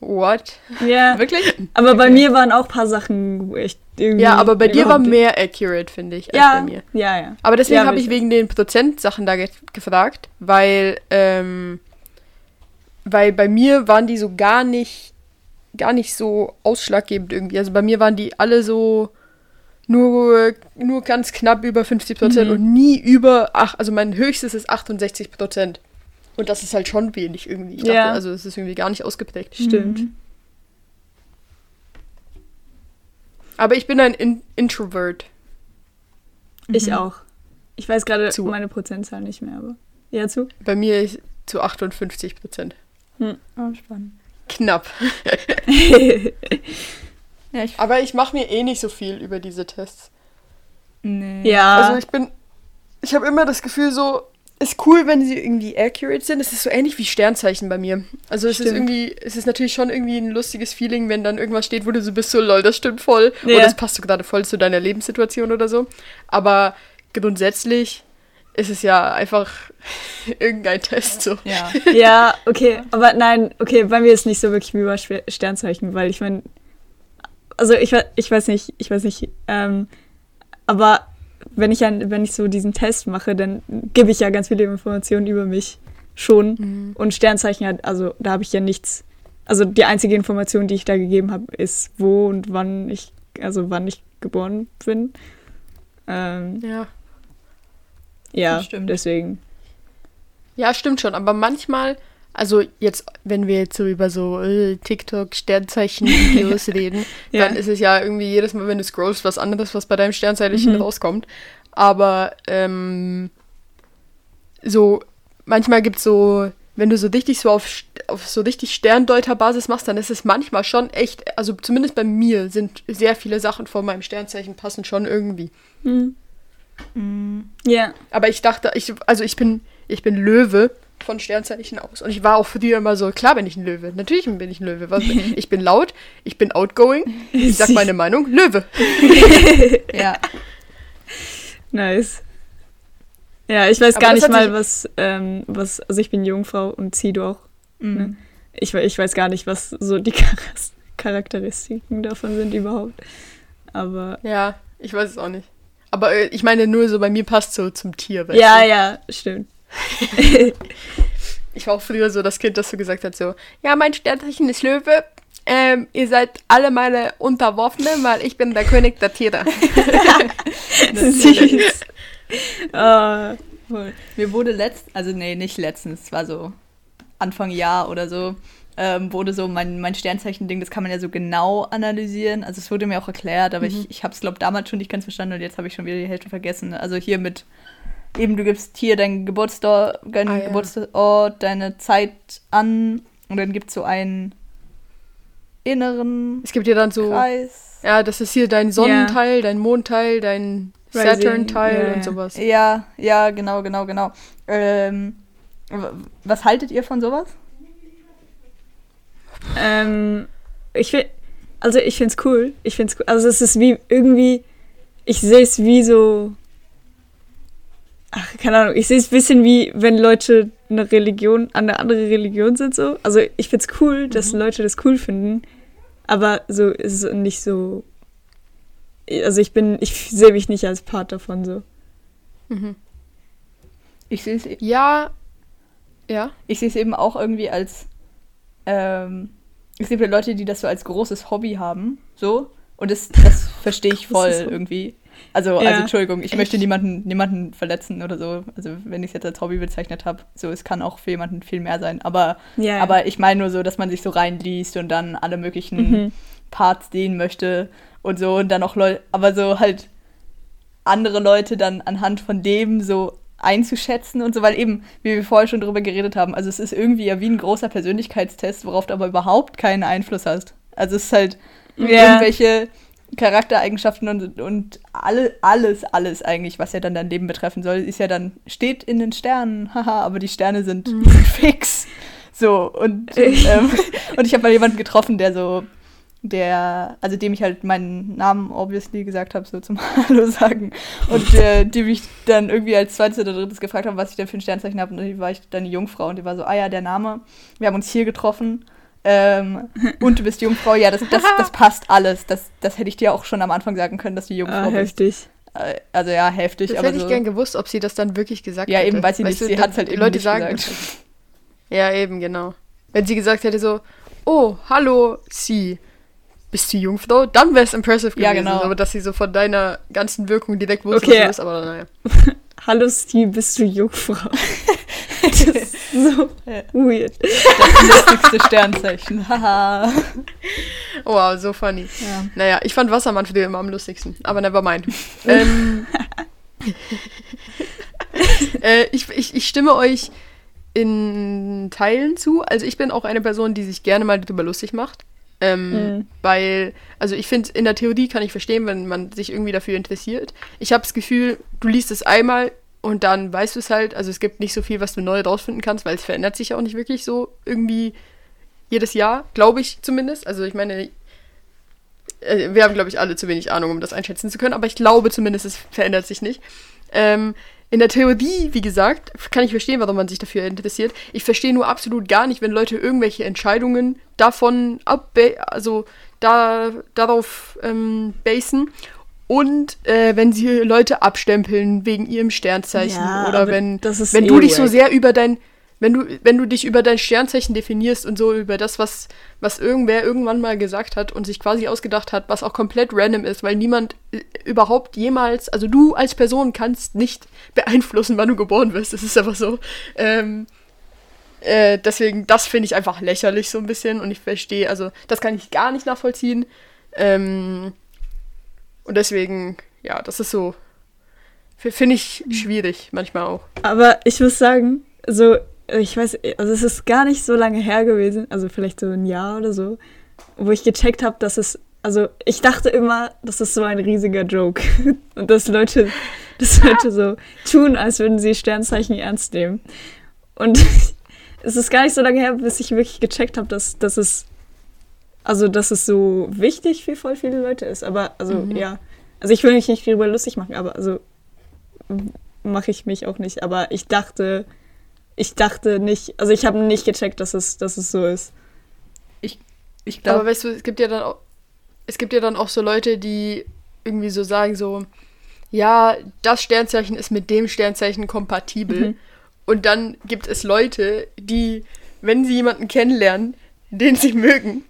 what? ja. Wirklich? Aber bei Okay. mir waren auch ein paar Sachen, wo ich irgendwie. Ja, aber bei dir war mehr accurate, finde ich, als Ja, bei mir. ja, ja. Aber deswegen Ja, habe ich wegen den Prozentsachen da ge gefragt, weil, ähm, weil bei mir waren die so gar nicht, gar nicht so ausschlaggebend irgendwie. Also bei mir waren die alle so nur, nur ganz knapp über 50 Prozent Mhm. und nie über, ach, also mein höchstes ist 68 Prozent. Und das ist halt schon wenig irgendwie. Ich dachte, Ja. also es ist irgendwie gar nicht ausgeprägt. Stimmt. Mhm. Aber ich bin ein In Introvert. Ich Mhm. auch. Ich weiß gerade Zu. meine Prozentzahl nicht mehr, aber. Ja, zu? Bei mir ist zu 58 Prozent. Oh, spannend. Knapp. Ja, ich. Aber ich mache mir eh nicht so viel über diese Tests. Nee. ja. Also ich bin, ich habe immer das Gefühl so, ist cool, wenn sie irgendwie accurate sind. Es ist so ähnlich wie Sternzeichen bei mir. Also es ist Stimmt. irgendwie, es ist natürlich schon irgendwie ein lustiges Feeling, wenn dann irgendwas steht, wo du so bist, so lol, das stimmt voll. Ja. Oder das passt so gerade voll zu deiner Lebenssituation oder so. Aber grundsätzlich ist es ja einfach irgendein Test so. Ja. ja, okay. Aber nein, okay, bei mir ist nicht so wirklich wie bei Sternzeichen, weil ich meine. Also ich, ich weiß nicht, ich weiß nicht, ähm, aber wenn ich, ein, wenn ich so diesen Test mache, dann gebe ich ja ganz viele Informationen über mich schon. Mhm. Und Sternzeichen hat, also da habe ich ja nichts. Also die einzige Information, die ich da gegeben habe, ist, wo und wann ich, also wann ich geboren bin. Ähm, Ja. Ja, Das stimmt. deswegen. Ja, stimmt schon. Aber manchmal, also jetzt, wenn wir jetzt so über so äh, TikTok, Sternzeichen-Videos reden, Ja. dann ist es ja irgendwie jedes Mal, wenn du scrollst, was anderes, was bei deinem Sternzeichen Mhm. rauskommt. Aber ähm, so, manchmal gibt es so, wenn du so richtig so auf, auf so richtig Sterndeuterbasis machst, dann ist es manchmal schon echt, also zumindest bei mir sind sehr viele Sachen von meinem Sternzeichen passen schon irgendwie. Hm. Mhm. Ja. Aber ich dachte, ich, also ich bin, ich bin Löwe von Sternzeichen aus. Und ich war auch früher immer so, klar bin ich ein Löwe. Natürlich bin ich ein Löwe. Was, ich bin laut, ich bin outgoing, ich sag meine Meinung, Löwe. Ja. Nice. Ja, ich weiß Aber gar nicht mal, was, ähm, was, also ich bin Jungfrau und zieh du auch. Mhm. Ich, we- ich weiß gar nicht, was so die Charakteristiken davon sind überhaupt. Aber Ja, ich weiß es auch nicht. Aber äh, ich meine nur so, bei mir passt so zum Tier. Weißt ja, du? ja, stimmt. Ich war auch früher so das Kind, das so gesagt hat, so, ja, mein Sternzeichen ist Löwe. Ähm, ihr seid alle meine Unterworfenen, weil ich bin der König der Tiere. Süß. Ah, Voll. Mir wurde letzt, also nee, nicht letztens, es war so Anfang Jahr oder so, ähm, wurde so mein, mein Sternzeichen-Ding, das kann man ja so genau analysieren. Also es wurde mir auch erklärt, aber ich, ich habe es, glaube damals schon nicht ganz verstanden und jetzt habe ich schon wieder die Hälfte vergessen. Also hier mit, eben du gibst hier deinen Geburtsort, deinen Ah, ja. Geburtsort, deine Zeit an und dann gibt es so einen inneren Es gibt ja dann so, Kreis. ja, das ist hier dein Sonnenteil, dein Mondteil, dein Saturn-Teil ja. und sowas. Ja, ja, genau, genau, genau. Ähm, was haltet ihr von sowas? Ähm, ich will, also ich find's cool. Ich find's cool. Also es ist wie irgendwie, ich sehe es wie so, ach, keine Ahnung, ich sehe es ein bisschen wie, wenn Leute eine Religion, an eine andere Religion sind so. Also ich find's cool, dass Leute das cool finden, aber so ist es nicht so, also ich bin, ich sehe mich nicht als Part davon so. Mhm. Ich sehe es Ja, ja. ich sehe es eben auch irgendwie als ähm, es gibt ja Leute, die das so als großes Hobby haben, so und das, das verstehe ich voll irgendwie. Also, Ja. also Entschuldigung, ich Echt? möchte niemanden, niemanden verletzen oder so. Also wenn ich es jetzt als Hobby bezeichnet habe, so es kann auch für jemanden viel mehr sein. Aber, Ja. aber ich meine nur so, dass man sich so reinliest und dann alle möglichen Mhm. Parts sehen möchte und so und dann auch Leute, aber so halt andere Leute dann anhand von dem so einzuschätzen und so, weil eben, wie wir vorher schon drüber geredet haben, also es ist irgendwie ja wie ein großer Persönlichkeitstest, worauf du aber überhaupt keinen Einfluss hast. Also es ist halt Ja. irgendwelche Charaktereigenschaften und, und alle, alles, alles eigentlich, was ja dann dein Leben betreffen soll, ist ja dann, steht in den Sternen, haha, aber die Sterne sind fix. So, und, ähm, und ich habe mal jemanden getroffen, der so, der, also dem ich halt meinen Namen obviously gesagt habe, so zum Hallo sagen. Und äh, die mich dann irgendwie als zweites oder drittes gefragt haben, was ich denn für ein Sternzeichen habe. Und dann war ich dann die Jungfrau und die war so, ah ja, der Name. Wir haben uns hier getroffen. Ähm, und du bist Jungfrau, ja, das, das, das passt alles. Das, das hätte ich dir auch schon am Anfang sagen können, dass du Jungfrau ah, bist. heftig. Äh, Also ja, heftig, Das aber hätte ich so. gern gewusst, ob sie das dann wirklich gesagt Ja, hätte. eben, weiß ich Weißt nicht, du, sie dann- hat's halt die eben Leute sagen gesagt. Ja, eben, genau. Wenn sie gesagt hätte so, oh, hallo, sie, bist du Jungfrau? Dann wäre es impressive gewesen. Ja, genau. Aber dass sie so von deiner ganzen Wirkung direkt wusste, Okay. was du bist, aber naja. Hallo Steve, bist du Jungfrau? das ist so weird. Das lustigste Sternzeichen. Haha. Wow, so funny. ja. Naja, ich fand Wassermann für dich immer am lustigsten, aber never mind. ähm, äh, ich, ich, ich stimme euch in Teilen zu. Also ich bin auch eine Person, die sich gerne mal darüber lustig macht. Ähm, Mhm. Weil, also ich finde, in der Theorie kann ich verstehen, wenn man sich irgendwie dafür interessiert. Ich habe das Gefühl, du liest es einmal und dann weißt du es halt. Also es gibt nicht so viel, was du neu rausfinden kannst, weil es verändert sich auch nicht wirklich so irgendwie jedes Jahr, glaube ich zumindest. Also ich meine, äh, wir haben, glaube ich, alle zu wenig Ahnung, um das einschätzen zu können, aber ich glaube zumindest, es verändert sich nicht. Ähm, in der Theorie, wie gesagt, kann ich verstehen, warum man sich dafür interessiert. Ich verstehe nur absolut gar nicht, wenn Leute irgendwelche Entscheidungen davon ab, also da, darauf ähm, basen. Und äh, wenn sie Leute abstempeln wegen ihrem Sternzeichen Ja, oder wenn, wenn eh du dich so sehr über dein, wenn du, wenn du dich über dein Sternzeichen definierst und so über das, was, was irgendwer irgendwann mal gesagt hat und sich quasi ausgedacht hat, was auch komplett random ist, weil niemand äh, überhaupt jemals, also du als Person kannst nicht beeinflussen, wann du geboren wirst. Das ist einfach so. Ähm, äh, deswegen, das finde ich einfach lächerlich so ein bisschen und ich verstehe, also das kann ich gar nicht nachvollziehen. Ähm, und deswegen, ja, das ist so, finde ich schwierig manchmal auch. Aber ich muss sagen, so, ich weiß, also es ist gar nicht so lange her gewesen, also vielleicht so ein Jahr oder so, wo ich gecheckt habe, dass es, also ich dachte immer, das ist so ein riesiger Joke. Und dass Leute, dass Leute so tun, als würden sie Sternzeichen ernst nehmen. Und es ist gar nicht so lange her, bis ich wirklich gecheckt habe, dass, dass es, also dass es so wichtig für voll viele Leute ist. Aber also Mhm. ja, also ich will mich nicht darüber lustig machen, aber also mache ich mich auch nicht. Aber ich dachte, ich dachte nicht, also ich habe nicht gecheckt, dass es, dass es so ist. Ich Aber glaube, weißt du, es gibt ja dann auch, es gibt ja dann auch so Leute, die irgendwie so sagen so, ja, das Sternzeichen ist mit dem Sternzeichen kompatibel. Mhm. Und dann gibt es Leute, die, wenn sie jemanden kennenlernen, den sie mögen,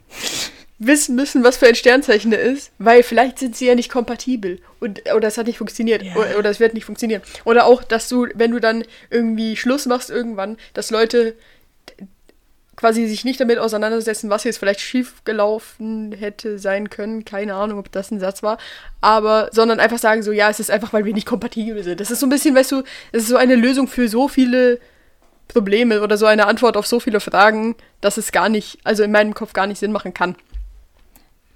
wissen müssen, was für ein Sternzeichen er ist, weil vielleicht sind sie ja nicht kompatibel und oder es hat nicht funktioniert Ja. oder, oder es wird nicht funktionieren. Oder auch, dass du, wenn du dann irgendwie Schluss machst irgendwann, dass Leute quasi sich nicht damit auseinandersetzen, was jetzt vielleicht schief gelaufen hätte sein können, keine Ahnung, ob das ein Satz war, aber sondern einfach sagen so, ja, es ist einfach, weil wir nicht kompatibel sind. Das ist so ein bisschen, weißt du, es ist so eine Lösung für so viele Probleme oder so eine Antwort auf so viele Fragen, dass es gar nicht, also in meinem Kopf gar nicht Sinn machen kann.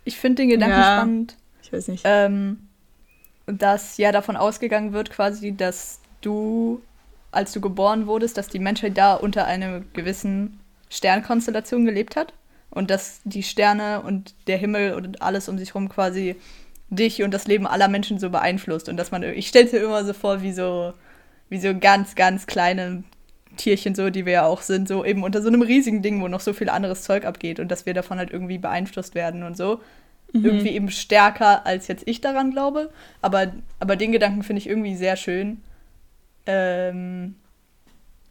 Ich finde den Gedanken Ja. spannend, Ich weiß nicht. ähm, dass ja davon ausgegangen wird, quasi, dass du, als du geboren wurdest, dass die Menschheit da unter einer gewissen Sternkonstellation gelebt hat und dass die Sterne und der Himmel und alles um sich herum quasi dich und das Leben aller Menschen so beeinflusst und dass man, ich stelle mir immer so vor, wie so, wie so ganz, ganz kleine Tierchen so, die wir ja auch sind, so eben unter so einem riesigen Ding, wo noch so viel anderes Zeug abgeht und dass wir davon halt irgendwie beeinflusst werden und so. Irgendwie eben stärker, als jetzt ich daran glaube. Aber, aber den Gedanken finde ich irgendwie sehr schön. Ähm,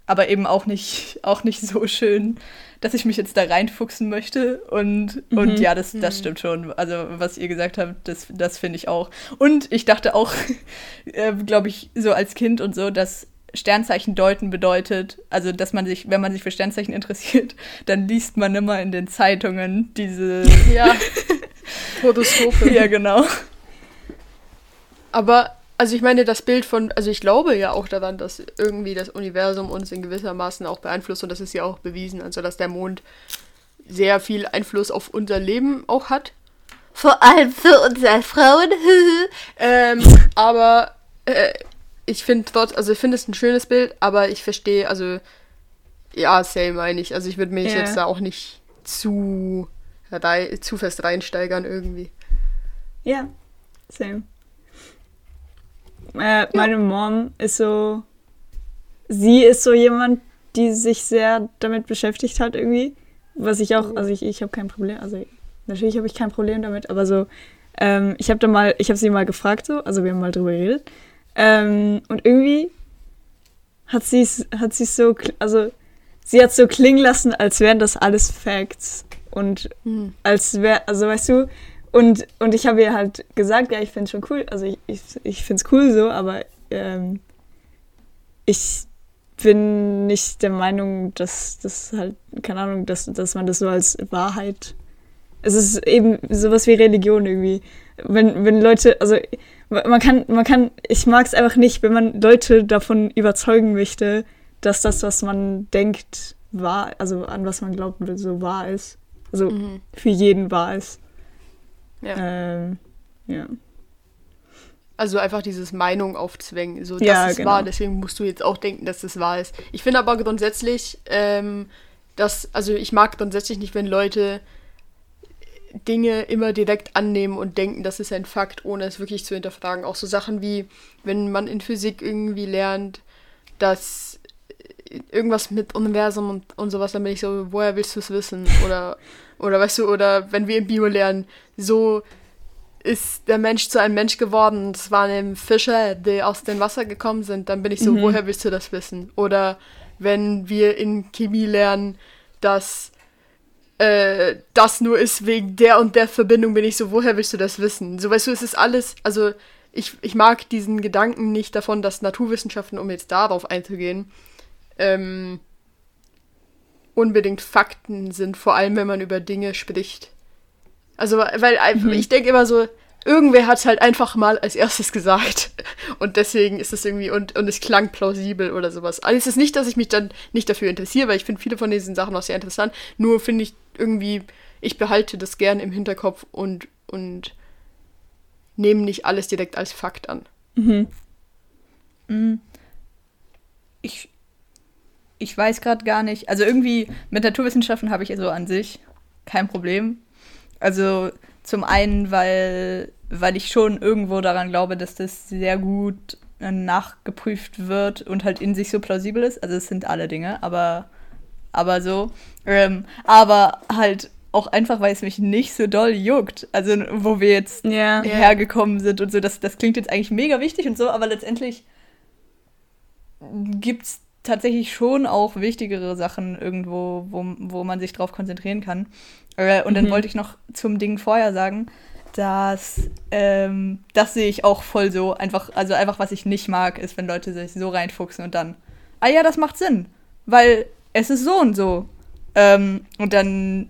aber eben auch nicht, auch nicht so schön, dass ich mich jetzt da reinfuchsen möchte. Und, und ja, das, das stimmt schon. Also, was ihr gesagt habt, das, das finde ich auch. Und ich dachte auch, äh, glaube ich, so als Kind und so, dass Sternzeichen deuten bedeutet, also dass man sich, wenn man sich für Sternzeichen interessiert, dann liest man immer in den Zeitungen diese. Ja. Horoskope. ja, genau. Aber, also ich meine, das Bild von, also ich glaube ja auch daran, dass irgendwie das Universum uns in gewissermaßen auch beeinflusst und das ist ja auch bewiesen, also dass der Mond sehr viel Einfluss auf unser Leben auch hat. Vor allem für uns als Frauen. ähm, aber äh, ich finde dort, also ich finde es ein schönes Bild, aber ich verstehe, also ja, same meine ich. Also ich würde mich Ja. jetzt da auch nicht zu, rei zu fest reinsteigern irgendwie. Ja, same. Äh, Meine Mom ist so. Sie ist so jemand, die sich sehr damit beschäftigt hat, irgendwie. Was ich auch, also ich, ich habe kein Problem, also natürlich habe ich kein Problem damit, aber so, ähm, ich habe da mal, ich habe sie mal gefragt, so, also wir haben mal drüber geredet. Ähm, und irgendwie hat sie es hat sie's so, also sie hat so klingen lassen, als wären das alles Facts. Und Hm. als wäre, also weißt du, und, und ich habe ihr halt gesagt, ja, ich finde es schon cool, also ich, ich, ich finde es cool so, aber ähm, ich bin nicht der Meinung, dass das halt, keine Ahnung, dass, dass man das so als Wahrheit. Es ist eben sowas wie Religion irgendwie. Wenn, wenn Leute, also man kann, man kann, ich mag es einfach nicht, wenn man Leute davon überzeugen möchte, dass das, was man denkt, wahr, also an was man glaubt, so wahr ist. Also Mhm. für jeden wahr ist. Ja. Ähm, ja. Also einfach dieses Meinung aufzwängen. So, das Ja, ist genau. wahr, deswegen musst du jetzt auch denken, dass das wahr ist. Ich finde aber grundsätzlich, ähm, dass, also ich mag grundsätzlich nicht, wenn Leute Dinge immer direkt annehmen und denken, das ist ein Fakt, ohne es wirklich zu hinterfragen. Auch so Sachen wie, wenn man in Physik irgendwie lernt, dass irgendwas mit Universum und, und sowas, dann bin ich so, woher willst du es wissen? Oder, oder weißt du, oder wenn wir im Bio lernen, so ist der Mensch zu einem Mensch geworden. und Es waren eben Fische, die aus dem Wasser gekommen sind. Dann bin ich so, Mhm. woher willst du das wissen? Oder wenn wir in Chemie lernen, dass äh, das nur ist wegen der und der Verbindung, bin ich so, woher willst du das wissen? So, weißt du, es ist alles, also ich, ich mag diesen Gedanken nicht davon, dass Naturwissenschaften, um jetzt darauf einzugehen, ähm, unbedingt Fakten sind, vor allem wenn man über Dinge spricht. Also, weil einfach- ich denke immer so, irgendwer hat es halt einfach mal als erstes gesagt. Und deswegen ist es irgendwie, und, und es klang plausibel oder sowas. Also es ist nicht, dass ich mich dann nicht dafür interessiere, weil ich finde viele von diesen Sachen auch sehr interessant. Nur finde ich irgendwie, ich behalte das gern im Hinterkopf und, und nehme nicht alles direkt als Fakt an. Mhm. Mm. Ich, ich weiß gerade gar nicht. Also irgendwie mit Naturwissenschaften habe ich so an sich kein Problem. Also zum einen, weil, weil ich schon irgendwo daran glaube, dass das sehr gut äh, nachgeprüft wird und halt in sich so plausibel ist. Also es sind alle Dinge, aber, aber so. Ähm, aber halt auch einfach, weil es mich nicht so doll juckt. Also wo wir jetzt. Ja. hergekommen sind und so. Das, das klingt jetzt eigentlich mega wichtig und so, aber letztendlich gibt's tatsächlich schon auch wichtigere Sachen irgendwo, wo, wo man sich drauf konzentrieren kann. Äh, und dann Mhm. wollte ich noch zum Ding vorher sagen, dass ähm, das sehe ich auch voll so. Einfach, also einfach, was ich nicht mag, ist, wenn Leute sich so reinfuchsen und dann, ah ja, das macht Sinn, weil es ist so und so. Ähm, und dann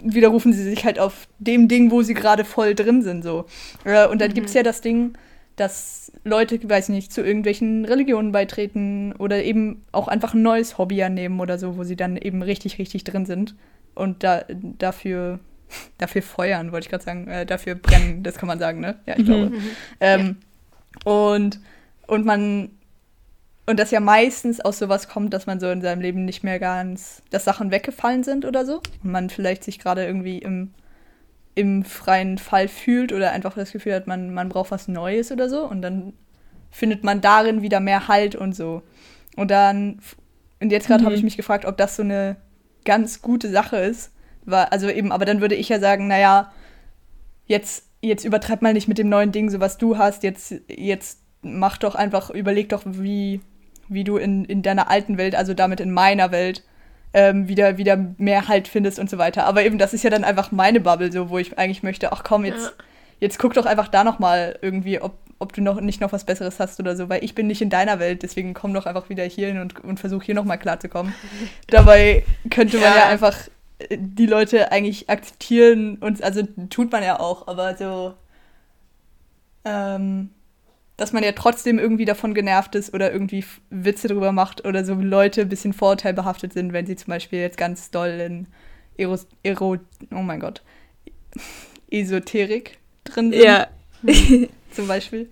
widerrufen sie sich halt auf dem Ding, wo sie gerade voll drin sind. So. Äh, und dann Mhm. gibt es ja das Ding, dass Leute, weiß nicht, zu irgendwelchen Religionen beitreten oder eben auch einfach ein neues Hobby annehmen oder so, wo sie dann eben richtig, richtig drin sind und da, dafür, dafür feuern, wollte ich gerade sagen, äh, dafür brennen, das kann man sagen, ne? Ja, ich Mhm. glaube. Ähm, Und, und man, und das ja meistens aus sowas kommt, dass man so in seinem Leben nicht mehr ganz, dass Sachen weggefallen sind oder so. Und man vielleicht sich gerade irgendwie im, im freien Fall fühlt oder einfach das Gefühl hat, man, man braucht was Neues oder so. Und dann findet man darin wieder mehr Halt und so. Und dann, und jetzt gerade Mhm. habe ich mich gefragt, ob das so eine ganz gute Sache ist. War, also eben, aber dann würde ich ja sagen, naja, jetzt, jetzt übertreib mal nicht mit dem neuen Ding, so was du hast, jetzt, jetzt mach doch einfach, überleg doch, wie, wie du in, in deiner alten Welt, also damit in meiner Welt, ähm, wieder, wieder mehr Halt findest und so weiter. Aber eben, das ist ja dann einfach meine Bubble, so, wo ich eigentlich möchte, ach komm, jetzt, Ja. jetzt guck doch einfach da noch mal irgendwie, ob, ob du noch nicht noch was Besseres hast oder so, weil ich bin nicht in deiner Welt, deswegen komm doch einfach wieder hier hin und, und versuch hier noch mal klarzukommen. Dabei könnte man ja. Ja. einfach äh, die Leute eigentlich akzeptieren und also tut man ja auch, aber so ähm, dass man ja trotzdem irgendwie davon genervt ist oder irgendwie Witze drüber macht oder so Leute ein bisschen vorurteilbehaftet sind, wenn sie zum Beispiel jetzt ganz doll in Ero, Ero oh mein Gott, Esoterik drin sind, Ja. zum Beispiel.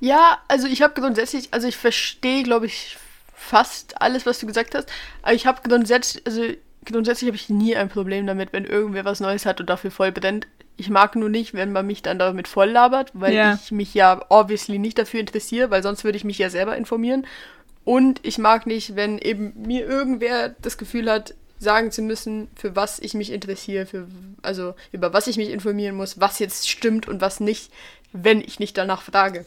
Ja, also ich habe grundsätzlich, also ich verstehe, glaube ich, fast alles, was du gesagt hast. Aber ich habe grundsätzlich, also grundsätzlich habe ich nie ein Problem damit, wenn irgendwer was Neues hat und dafür voll brennt. Ich mag nur nicht, wenn man mich dann damit voll labert, weil Ja. ich mich ja obviously nicht dafür interessiere, weil sonst würde ich mich ja selber informieren. Und ich mag nicht, wenn eben mir irgendwer das Gefühl hat, sagen zu müssen, für was ich mich interessiere, für, also über was ich mich informieren muss, was jetzt stimmt und was nicht, wenn ich nicht danach frage.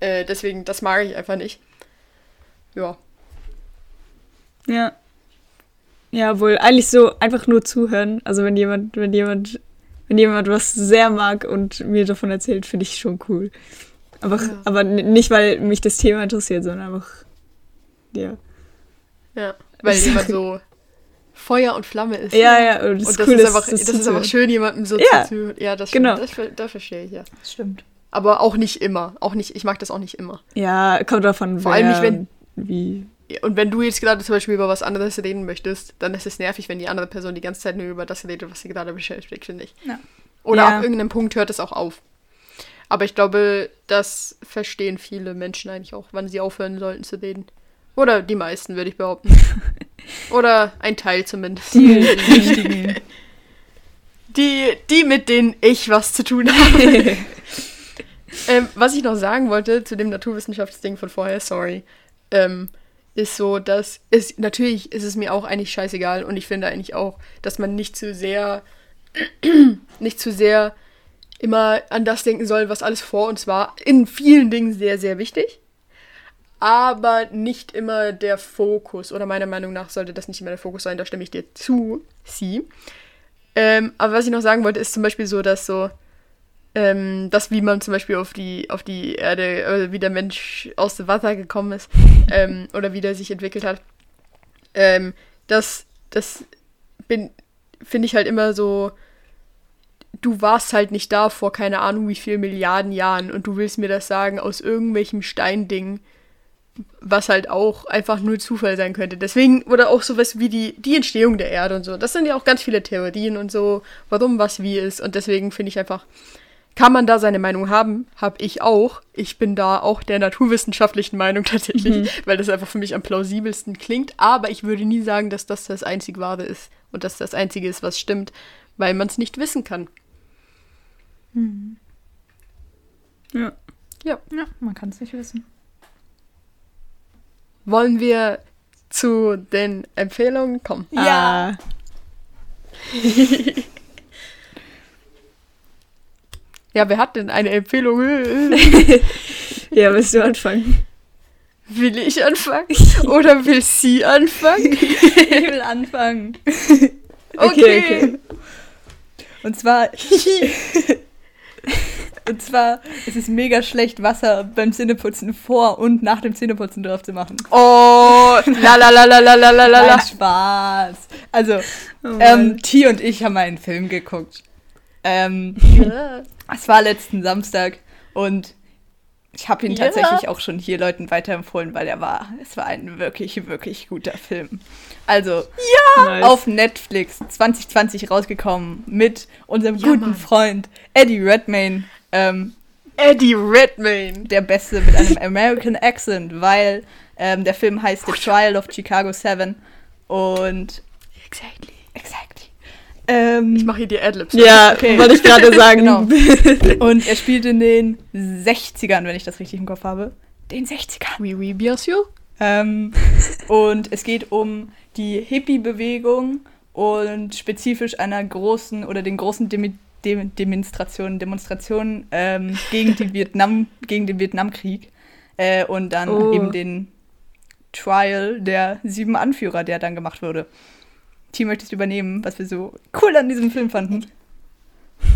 Äh, deswegen, das mag ich einfach nicht. Ja. Ja. Ja, wohl eigentlich so einfach nur zuhören. Also wenn jemand, wenn jemand, wenn jemand was sehr mag und mir davon erzählt, finde ich schon cool. Einfach, Ja. aber nicht, weil mich das Thema interessiert, sondern einfach, ja. Ja. Weil jemand so Feuer und Flamme ist. Ja, ja, und das, Und ist das cool, ist einfach, das ist zuzuhören. einfach schön, jemandem so Ja, zuzuhören. Ja, das stimmt. genau. Das, das verstehe ich, ja. Das stimmt. Aber auch nicht immer. Auch nicht, ich mag das auch nicht immer. Ja, kommt davon, Vor allem nicht, wenn- wie. Und wenn du jetzt gerade zum Beispiel über was anderes reden möchtest, dann ist es nervig, wenn die andere Person die ganze Zeit nur über das redet, was sie gerade beschäftigt, finde ich. Ja. Oder Ja. ab irgendeinem Punkt hört es auch auf. Aber ich glaube, das verstehen viele Menschen eigentlich auch, wann sie aufhören sollten zu reden. Oder die meisten, würde ich behaupten. Oder ein Teil zumindest. Die. Die, die, mit denen ich was zu tun habe. ähm, was ich noch sagen wollte zu dem Naturwissenschaftsding von vorher, sorry, ähm, ist so, dass es natürlich ist es mir auch eigentlich scheißegal und ich finde eigentlich auch, dass man nicht zu sehr, nicht zu sehr immer an das denken soll, was alles vor uns war. In vielen Dingen sehr, sehr wichtig. Aber nicht immer der Fokus, oder meiner Meinung nach sollte das nicht immer der Fokus sein, da stimme ich dir zu, sie. Ähm, aber was ich noch sagen wollte, ist zum Beispiel so, dass so, ähm, das, wie man zum Beispiel auf die, auf die Erde, äh, wie der Mensch aus dem Wasser gekommen ist, ähm, oder wie der sich entwickelt hat, ähm, das, das finde ich halt immer so, du warst halt nicht da vor keine Ahnung wie viel Milliarden Jahren und du willst mir das sagen aus irgendwelchem Steinding, was halt auch einfach nur Zufall sein könnte. Deswegen, oder auch sowas wie die, die Entstehung der Erde und so. Das sind ja auch ganz viele Theorien und so, warum was wie ist. Und deswegen finde ich einfach, kann man da seine Meinung haben? Hab ich auch. Ich bin da auch der naturwissenschaftlichen Meinung tatsächlich, weil das einfach für mich am plausibelsten klingt. Aber ich würde nie sagen, dass das das einzig Wahre ist und dass das Einzige ist, was stimmt, weil man es nicht wissen kann. Ja. Ja, man kann es nicht wissen. Wollen wir zu den Empfehlungen kommen? Ja. Ja, wer hat denn eine Empfehlung? Ja, willst du anfangen? Will ich anfangen? Oder will sie anfangen? ich will anfangen. Okay, okay. Und zwar. und zwar ist es mega schlecht, Wasser beim Zähneputzen vor und nach dem Zähneputzen drauf zu machen. Oh, la la la la la la la la. Spaß. Also, Oh ähm, T und ich haben einen Film geguckt. Ähm, es war letzten Samstag und ich habe ihn Ja. tatsächlich auch schon hier Leuten weiterempfohlen, weil er war, es war ein wirklich, wirklich guter Film. Also, nice. auf Netflix 2020 rausgekommen mit unserem Ja, guten Mann. Freund Eddie Redmayne. Ähm, Eddie Redmayne. der Beste mit einem American Accent, weil ähm, der Film heißt The Trial of Chicago 7 und Exactly. exactly. Ähm, Ich mache hier die Adlibs. ja, okay. wollte ich gerade sagen. Genau. und er spielt in den 60ern, wenn ich das richtig im Kopf habe. Den 60ern. Oui, oui, bien sûr. Ähm, und es geht um die Hippie-Bewegung und spezifisch einer großen oder den großen Demi Dem Demonstrationen, Demonstrationen ähm, gegen, die Vietnam, gegen den Vietnamkrieg äh, und dann Oh. eben den Trial der sieben Anführer, der dann gemacht wurde. Team möchtest übernehmen, was wir so cool an diesem Film fanden?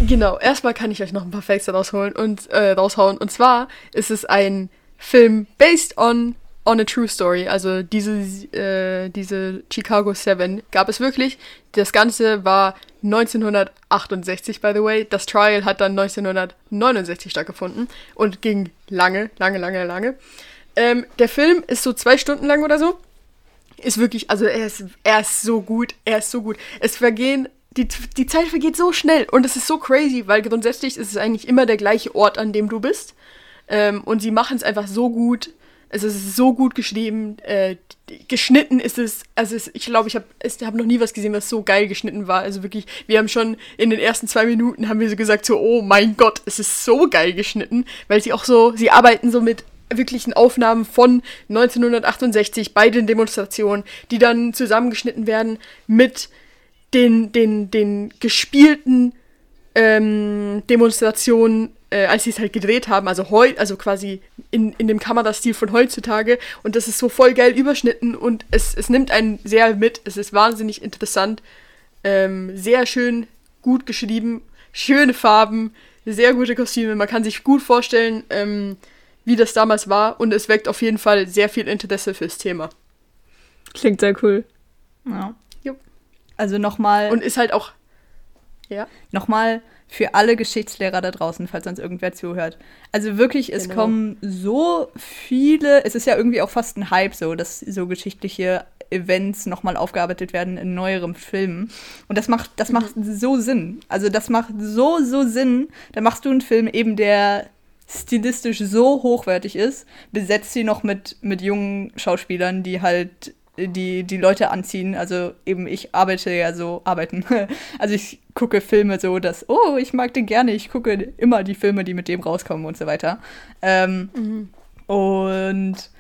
Genau, erstmal kann ich euch noch ein paar Facts rausholen und äh, raushauen. Und zwar ist es ein Film based on on a true story. Also diese äh, diese Chicago 7 gab es wirklich. Das Ganze war 1968, by the way. Das Trial hat dann 1969 stattgefunden und ging lange, lange, lange, lange. Ähm, der Film ist so zwei Stunden lang oder so. Ist wirklich, also er ist, er ist so gut, er ist so gut. Es vergehen, die, die Zeit vergeht so schnell und es ist so crazy, weil grundsätzlich ist es eigentlich immer der gleiche Ort, an dem du bist. Ähm, und sie machen es einfach so gut. Es ist so gut geschrieben, äh, geschnitten ist es, also es, ich glaube, ich habe hab noch nie was gesehen, was so geil geschnitten war. Also wirklich, wir haben schon in den ersten zwei Minuten haben wir so gesagt, so, oh mein Gott, es ist so geil geschnitten, weil sie auch so, sie arbeiten so mit wirklichen Aufnahmen von 1968 bei den Demonstrationen, die dann zusammengeschnitten werden mit den, den, den gespielten ähm, Demonstrationen, äh, als sie es halt gedreht haben, also heu, also quasi in, in dem Kamerastil von heutzutage. Und das ist so voll geil überschnitten und es, es nimmt einen sehr mit. Es ist wahnsinnig interessant, ähm, sehr schön, gut geschrieben, schöne Farben, sehr gute Kostüme. Man kann sich gut vorstellen, ähm, wie das damals war und es weckt auf jeden Fall sehr viel Interesse fürs Thema. Klingt sehr cool. Ja. Jupp. Also nochmal Und ist halt auch. Ja. Nochmal für alle Geschichtslehrer da draußen, falls uns irgendwer zuhört. Also wirklich, es Genau. kommen so viele, es ist ja irgendwie auch fast ein Hype so, dass so geschichtliche Events nochmal aufgearbeitet werden in neuerem Filmen. Und das macht, das macht so Sinn. Also das macht so, so Sinn. Da machst du einen Film eben, der stilistisch so hochwertig ist, besetzt sie noch mit, mit jungen Schauspielern, die halt die, die Leute anziehen. Also eben, ich arbeite ja so, arbeiten. Also ich gucke Filme so, dass, oh, ich mag den gerne, ich gucke immer die Filme, die mit dem rauskommen und so weiter. Ähm, Und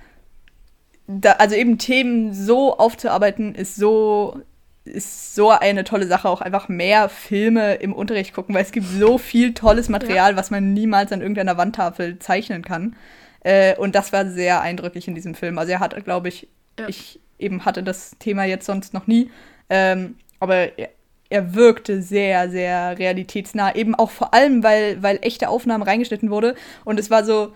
da, also eben Themen so aufzuarbeiten, ist so, ist so eine tolle Sache, auch einfach mehr Filme im Unterricht gucken, weil es gibt so viel tolles Material, was man niemals an irgendeiner Wandtafel zeichnen kann. Äh, und das war sehr eindrücklich in diesem Film. Also er hat, glaube ich, Ja. ich eben hatte das Thema jetzt sonst noch nie, ähm, aber er, er wirkte sehr, sehr realitätsnah. Eben auch vor allem, weil, weil echte Aufnahmen reingeschnitten wurde. Und es war so,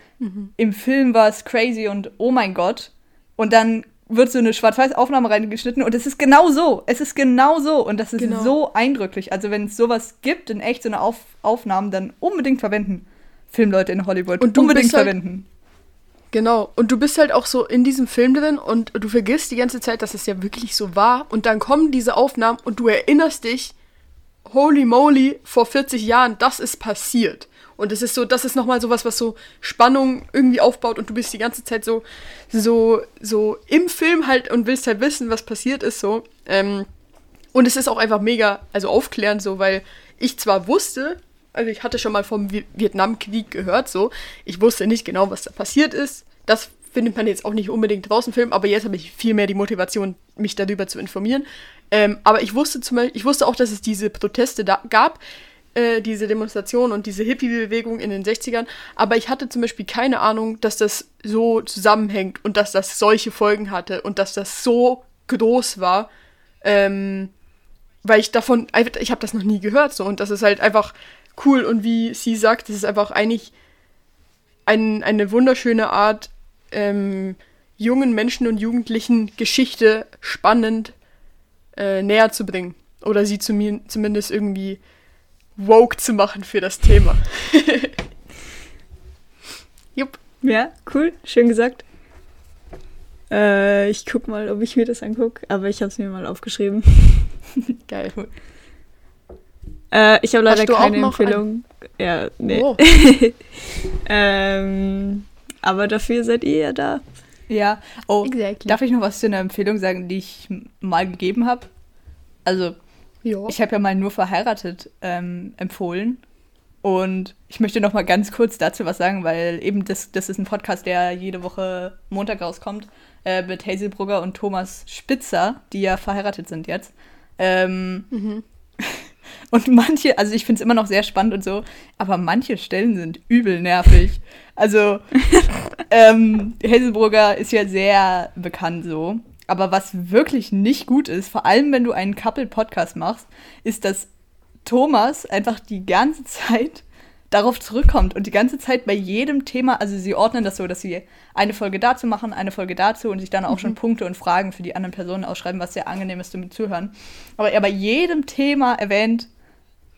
im Film war es crazy und oh mein Gott. Und dann wird so eine Schwarz-Weiß-Aufnahme reingeschnitten und es ist genau so. Es ist genau so. Und das ist Genau. so eindrücklich. Also wenn es sowas gibt, in echt so eine Auf Aufnahmen, dann unbedingt verwenden. Filmleute in Hollywood. Und unbedingt halt- verwenden. Genau. Und du bist halt auch so in diesem Film drin und du vergisst die ganze Zeit, dass es ja wirklich so war. Und dann kommen diese Aufnahmen und du erinnerst dich, holy moly, vor 40 Jahren, das ist passiert. Und es ist so, das ist nochmal sowas, was so Spannung irgendwie aufbaut und du bist die ganze Zeit so, so, so im Film halt und willst halt wissen, was passiert ist so. Ähm, und es ist auch einfach mega, also aufklärend so, weil ich zwar wusste, also ich hatte schon mal vom Vi- Vietnamkrieg gehört, so, ich wusste nicht genau, was da passiert ist. Das findet man jetzt auch nicht unbedingt draußen Film, aber jetzt habe ich viel mehr die Motivation, mich darüber zu informieren. Ähm, aber ich wusste zum Beispiel, ich wusste auch, dass es diese Proteste da gab. Äh, diese Demonstration und diese Hippie-Bewegung in den 60ern, aber ich hatte zum Beispiel keine Ahnung, dass das so zusammenhängt und dass das solche Folgen hatte und dass das so groß war, ähm, weil ich davon, ich habe das noch nie gehört so. Und das ist halt einfach cool. Und wie sie sagt, das ist einfach eigentlich ein, eine wunderschöne Art, ähm, jungen Menschen und Jugendlichen Geschichte spannend äh, näher zu bringen. Oder sie zu mir zumindest irgendwie woke zu machen für das Thema. Jupp. Ja, cool, schön gesagt. Äh, ich guck mal, ob ich mir das angucke, aber ich habe es mir mal aufgeschrieben. Geil. Äh, ich habe leider keine Empfehlung. Ein... Ja, nee. Oh. ähm, aber dafür seid ihr ja da. Ja. Oh, exactly. darf ich noch was zu einer Empfehlung sagen, die ich mal gegeben habe? Also, jo. ich habe ja mal nur verheiratet ähm, empfohlen. Und ich möchte noch mal ganz kurz dazu was sagen, weil eben das, das ist ein Podcast, der jede Woche Montag rauskommt, äh, mit Hazel Brugger und Thomas Spitzer, die ja verheiratet sind jetzt. Ähm, mhm. Und manche, also ich finde es immer noch sehr spannend und so, aber manche Stellen sind übel nervig. Also, ähm, Hazelbrugger ist ja sehr bekannt so. Aber was wirklich nicht gut ist, vor allem wenn du einen Couple-Podcast machst, ist, dass Thomas einfach die ganze Zeit darauf zurückkommt und die ganze Zeit bei jedem Thema, also sie ordnen das so, dass sie eine Folge dazu machen, eine Folge dazu und sich dann auch mhm. schon Punkte und Fragen für die anderen Personen ausschreiben, was sehr angenehm ist zum Zuhören. Aber er bei jedem Thema erwähnt,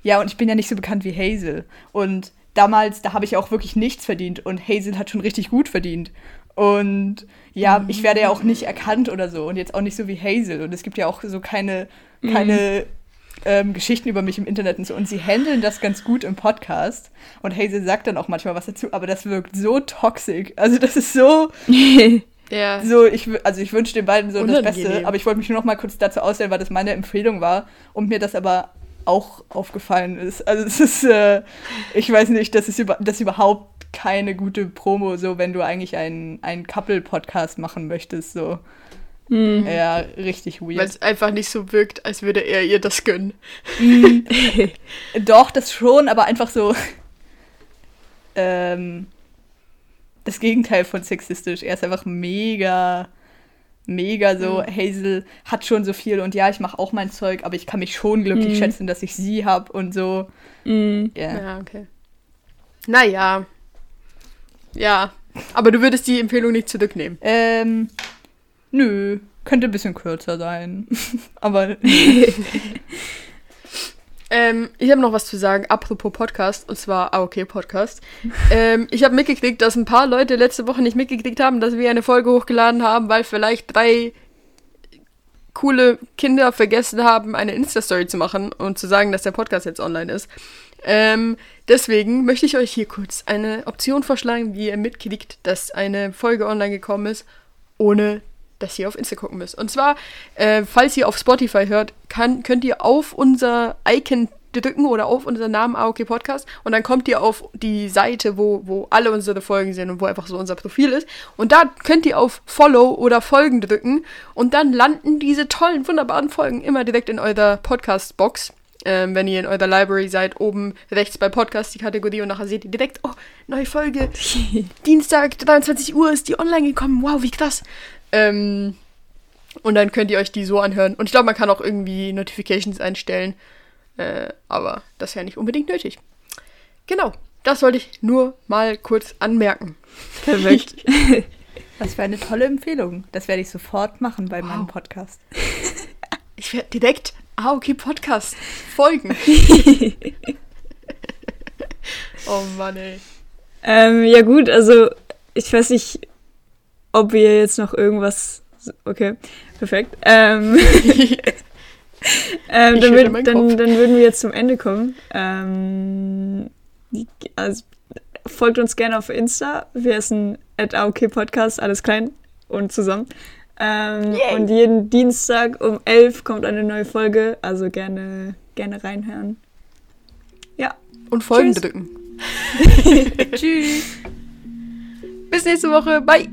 ja, und ich bin ja nicht so bekannt wie Hazel. Und damals, da habe ich auch wirklich nichts verdient und Hazel hat schon richtig gut verdient. Und ja, mhm. ich werde ja auch nicht erkannt oder so und jetzt auch nicht so wie Hazel. Und es gibt ja auch so keine, keine mhm ähm, Geschichten über mich im Internet und so. Und sie handeln das ganz gut im Podcast. Und Hazel sagt dann auch manchmal was dazu, aber das wirkt so toxisch. Also das ist so. ja. So, ich, also ich wünsche den beiden so Unangenehm. das Beste, aber ich wollte mich nur noch mal kurz dazu ausstellen, weil das meine Empfehlung war und mir das aber auch aufgefallen ist. Also es ist, äh, ich weiß nicht, das ist, über, das ist überhaupt keine gute Promo, so wenn du eigentlich einen, einen Couple-Podcast machen möchtest. So. Mhm. Ja, richtig weird. Weil es einfach nicht so wirkt, als würde er ihr das gönnen. Mhm. Doch, das schon, aber einfach so. Ähm, das Gegenteil von sexistisch. Er ist einfach mega, mega so. Mhm. Hazel hat schon so viel und ja, ich mache auch mein Zeug, aber ich kann mich schon glücklich mhm. schätzen, dass ich sie habe und so. Mhm. Yeah. Ja, okay. Naja. Ja. Aber du würdest die Empfehlung nicht zurücknehmen. Ähm. Nö, könnte ein bisschen kürzer sein. Aber. ähm, ich habe noch was zu sagen, apropos Podcast, und zwar AOK Podcast. ähm, ich habe mitgekriegt, dass ein paar Leute letzte Woche nicht mitgekriegt haben, dass wir eine Folge hochgeladen haben, weil vielleicht drei coole Kinder vergessen haben, eine Insta-Story zu machen und zu sagen, dass der Podcast jetzt online ist. Ähm, deswegen möchte ich euch hier kurz eine Option vorschlagen, wie ihr mitkriegt, dass eine Folge online gekommen ist, ohne dass ihr auf Insta gucken müsst. Und zwar, äh, falls ihr auf Spotify hört, kann, könnt ihr auf unser Icon drücken oder auf unseren Namen AOK Podcast und dann kommt ihr auf die Seite, wo, wo alle unsere Folgen sind und wo einfach so unser Profil ist. Und da könnt ihr auf Follow oder Folgen drücken und dann landen diese tollen, wunderbaren Folgen immer direkt in eurer Podcast-Box. Ähm, wenn ihr in eurer Library seid, oben rechts bei Podcast die Kategorie und nachher seht ihr direkt, oh, neue Folge. Dienstag, 23 Uhr ist die online gekommen. Wow, wie krass. Ähm, und dann könnt ihr euch die so anhören. Und ich glaube, man kann auch irgendwie Notifications einstellen. Äh, aber das ja nicht unbedingt nötig. Genau, das wollte ich nur mal kurz anmerken. Perfekt. Das wäre eine tolle Empfehlung. Das werde ich sofort machen bei wow. meinem Podcast. Ich werde direkt Ah, okay, Podcast folgen. oh Mann, ey. Ähm, ja gut, also ich weiß nicht, ob wir jetzt noch irgendwas. Okay, perfekt. Ähm, ähm, dann, würd, dann, dann, würden wir jetzt zum Ende kommen. Ähm, also, folgt uns gerne auf Insta. Wir essen at AOK Podcast, alles klein und zusammen. Ähm, und jeden Dienstag um 11 kommt eine neue Folge. Also gerne, gerne reinhören. Ja. Und Folgen Tschüss. drücken. Tschüss. Bis nächste Woche. Bye.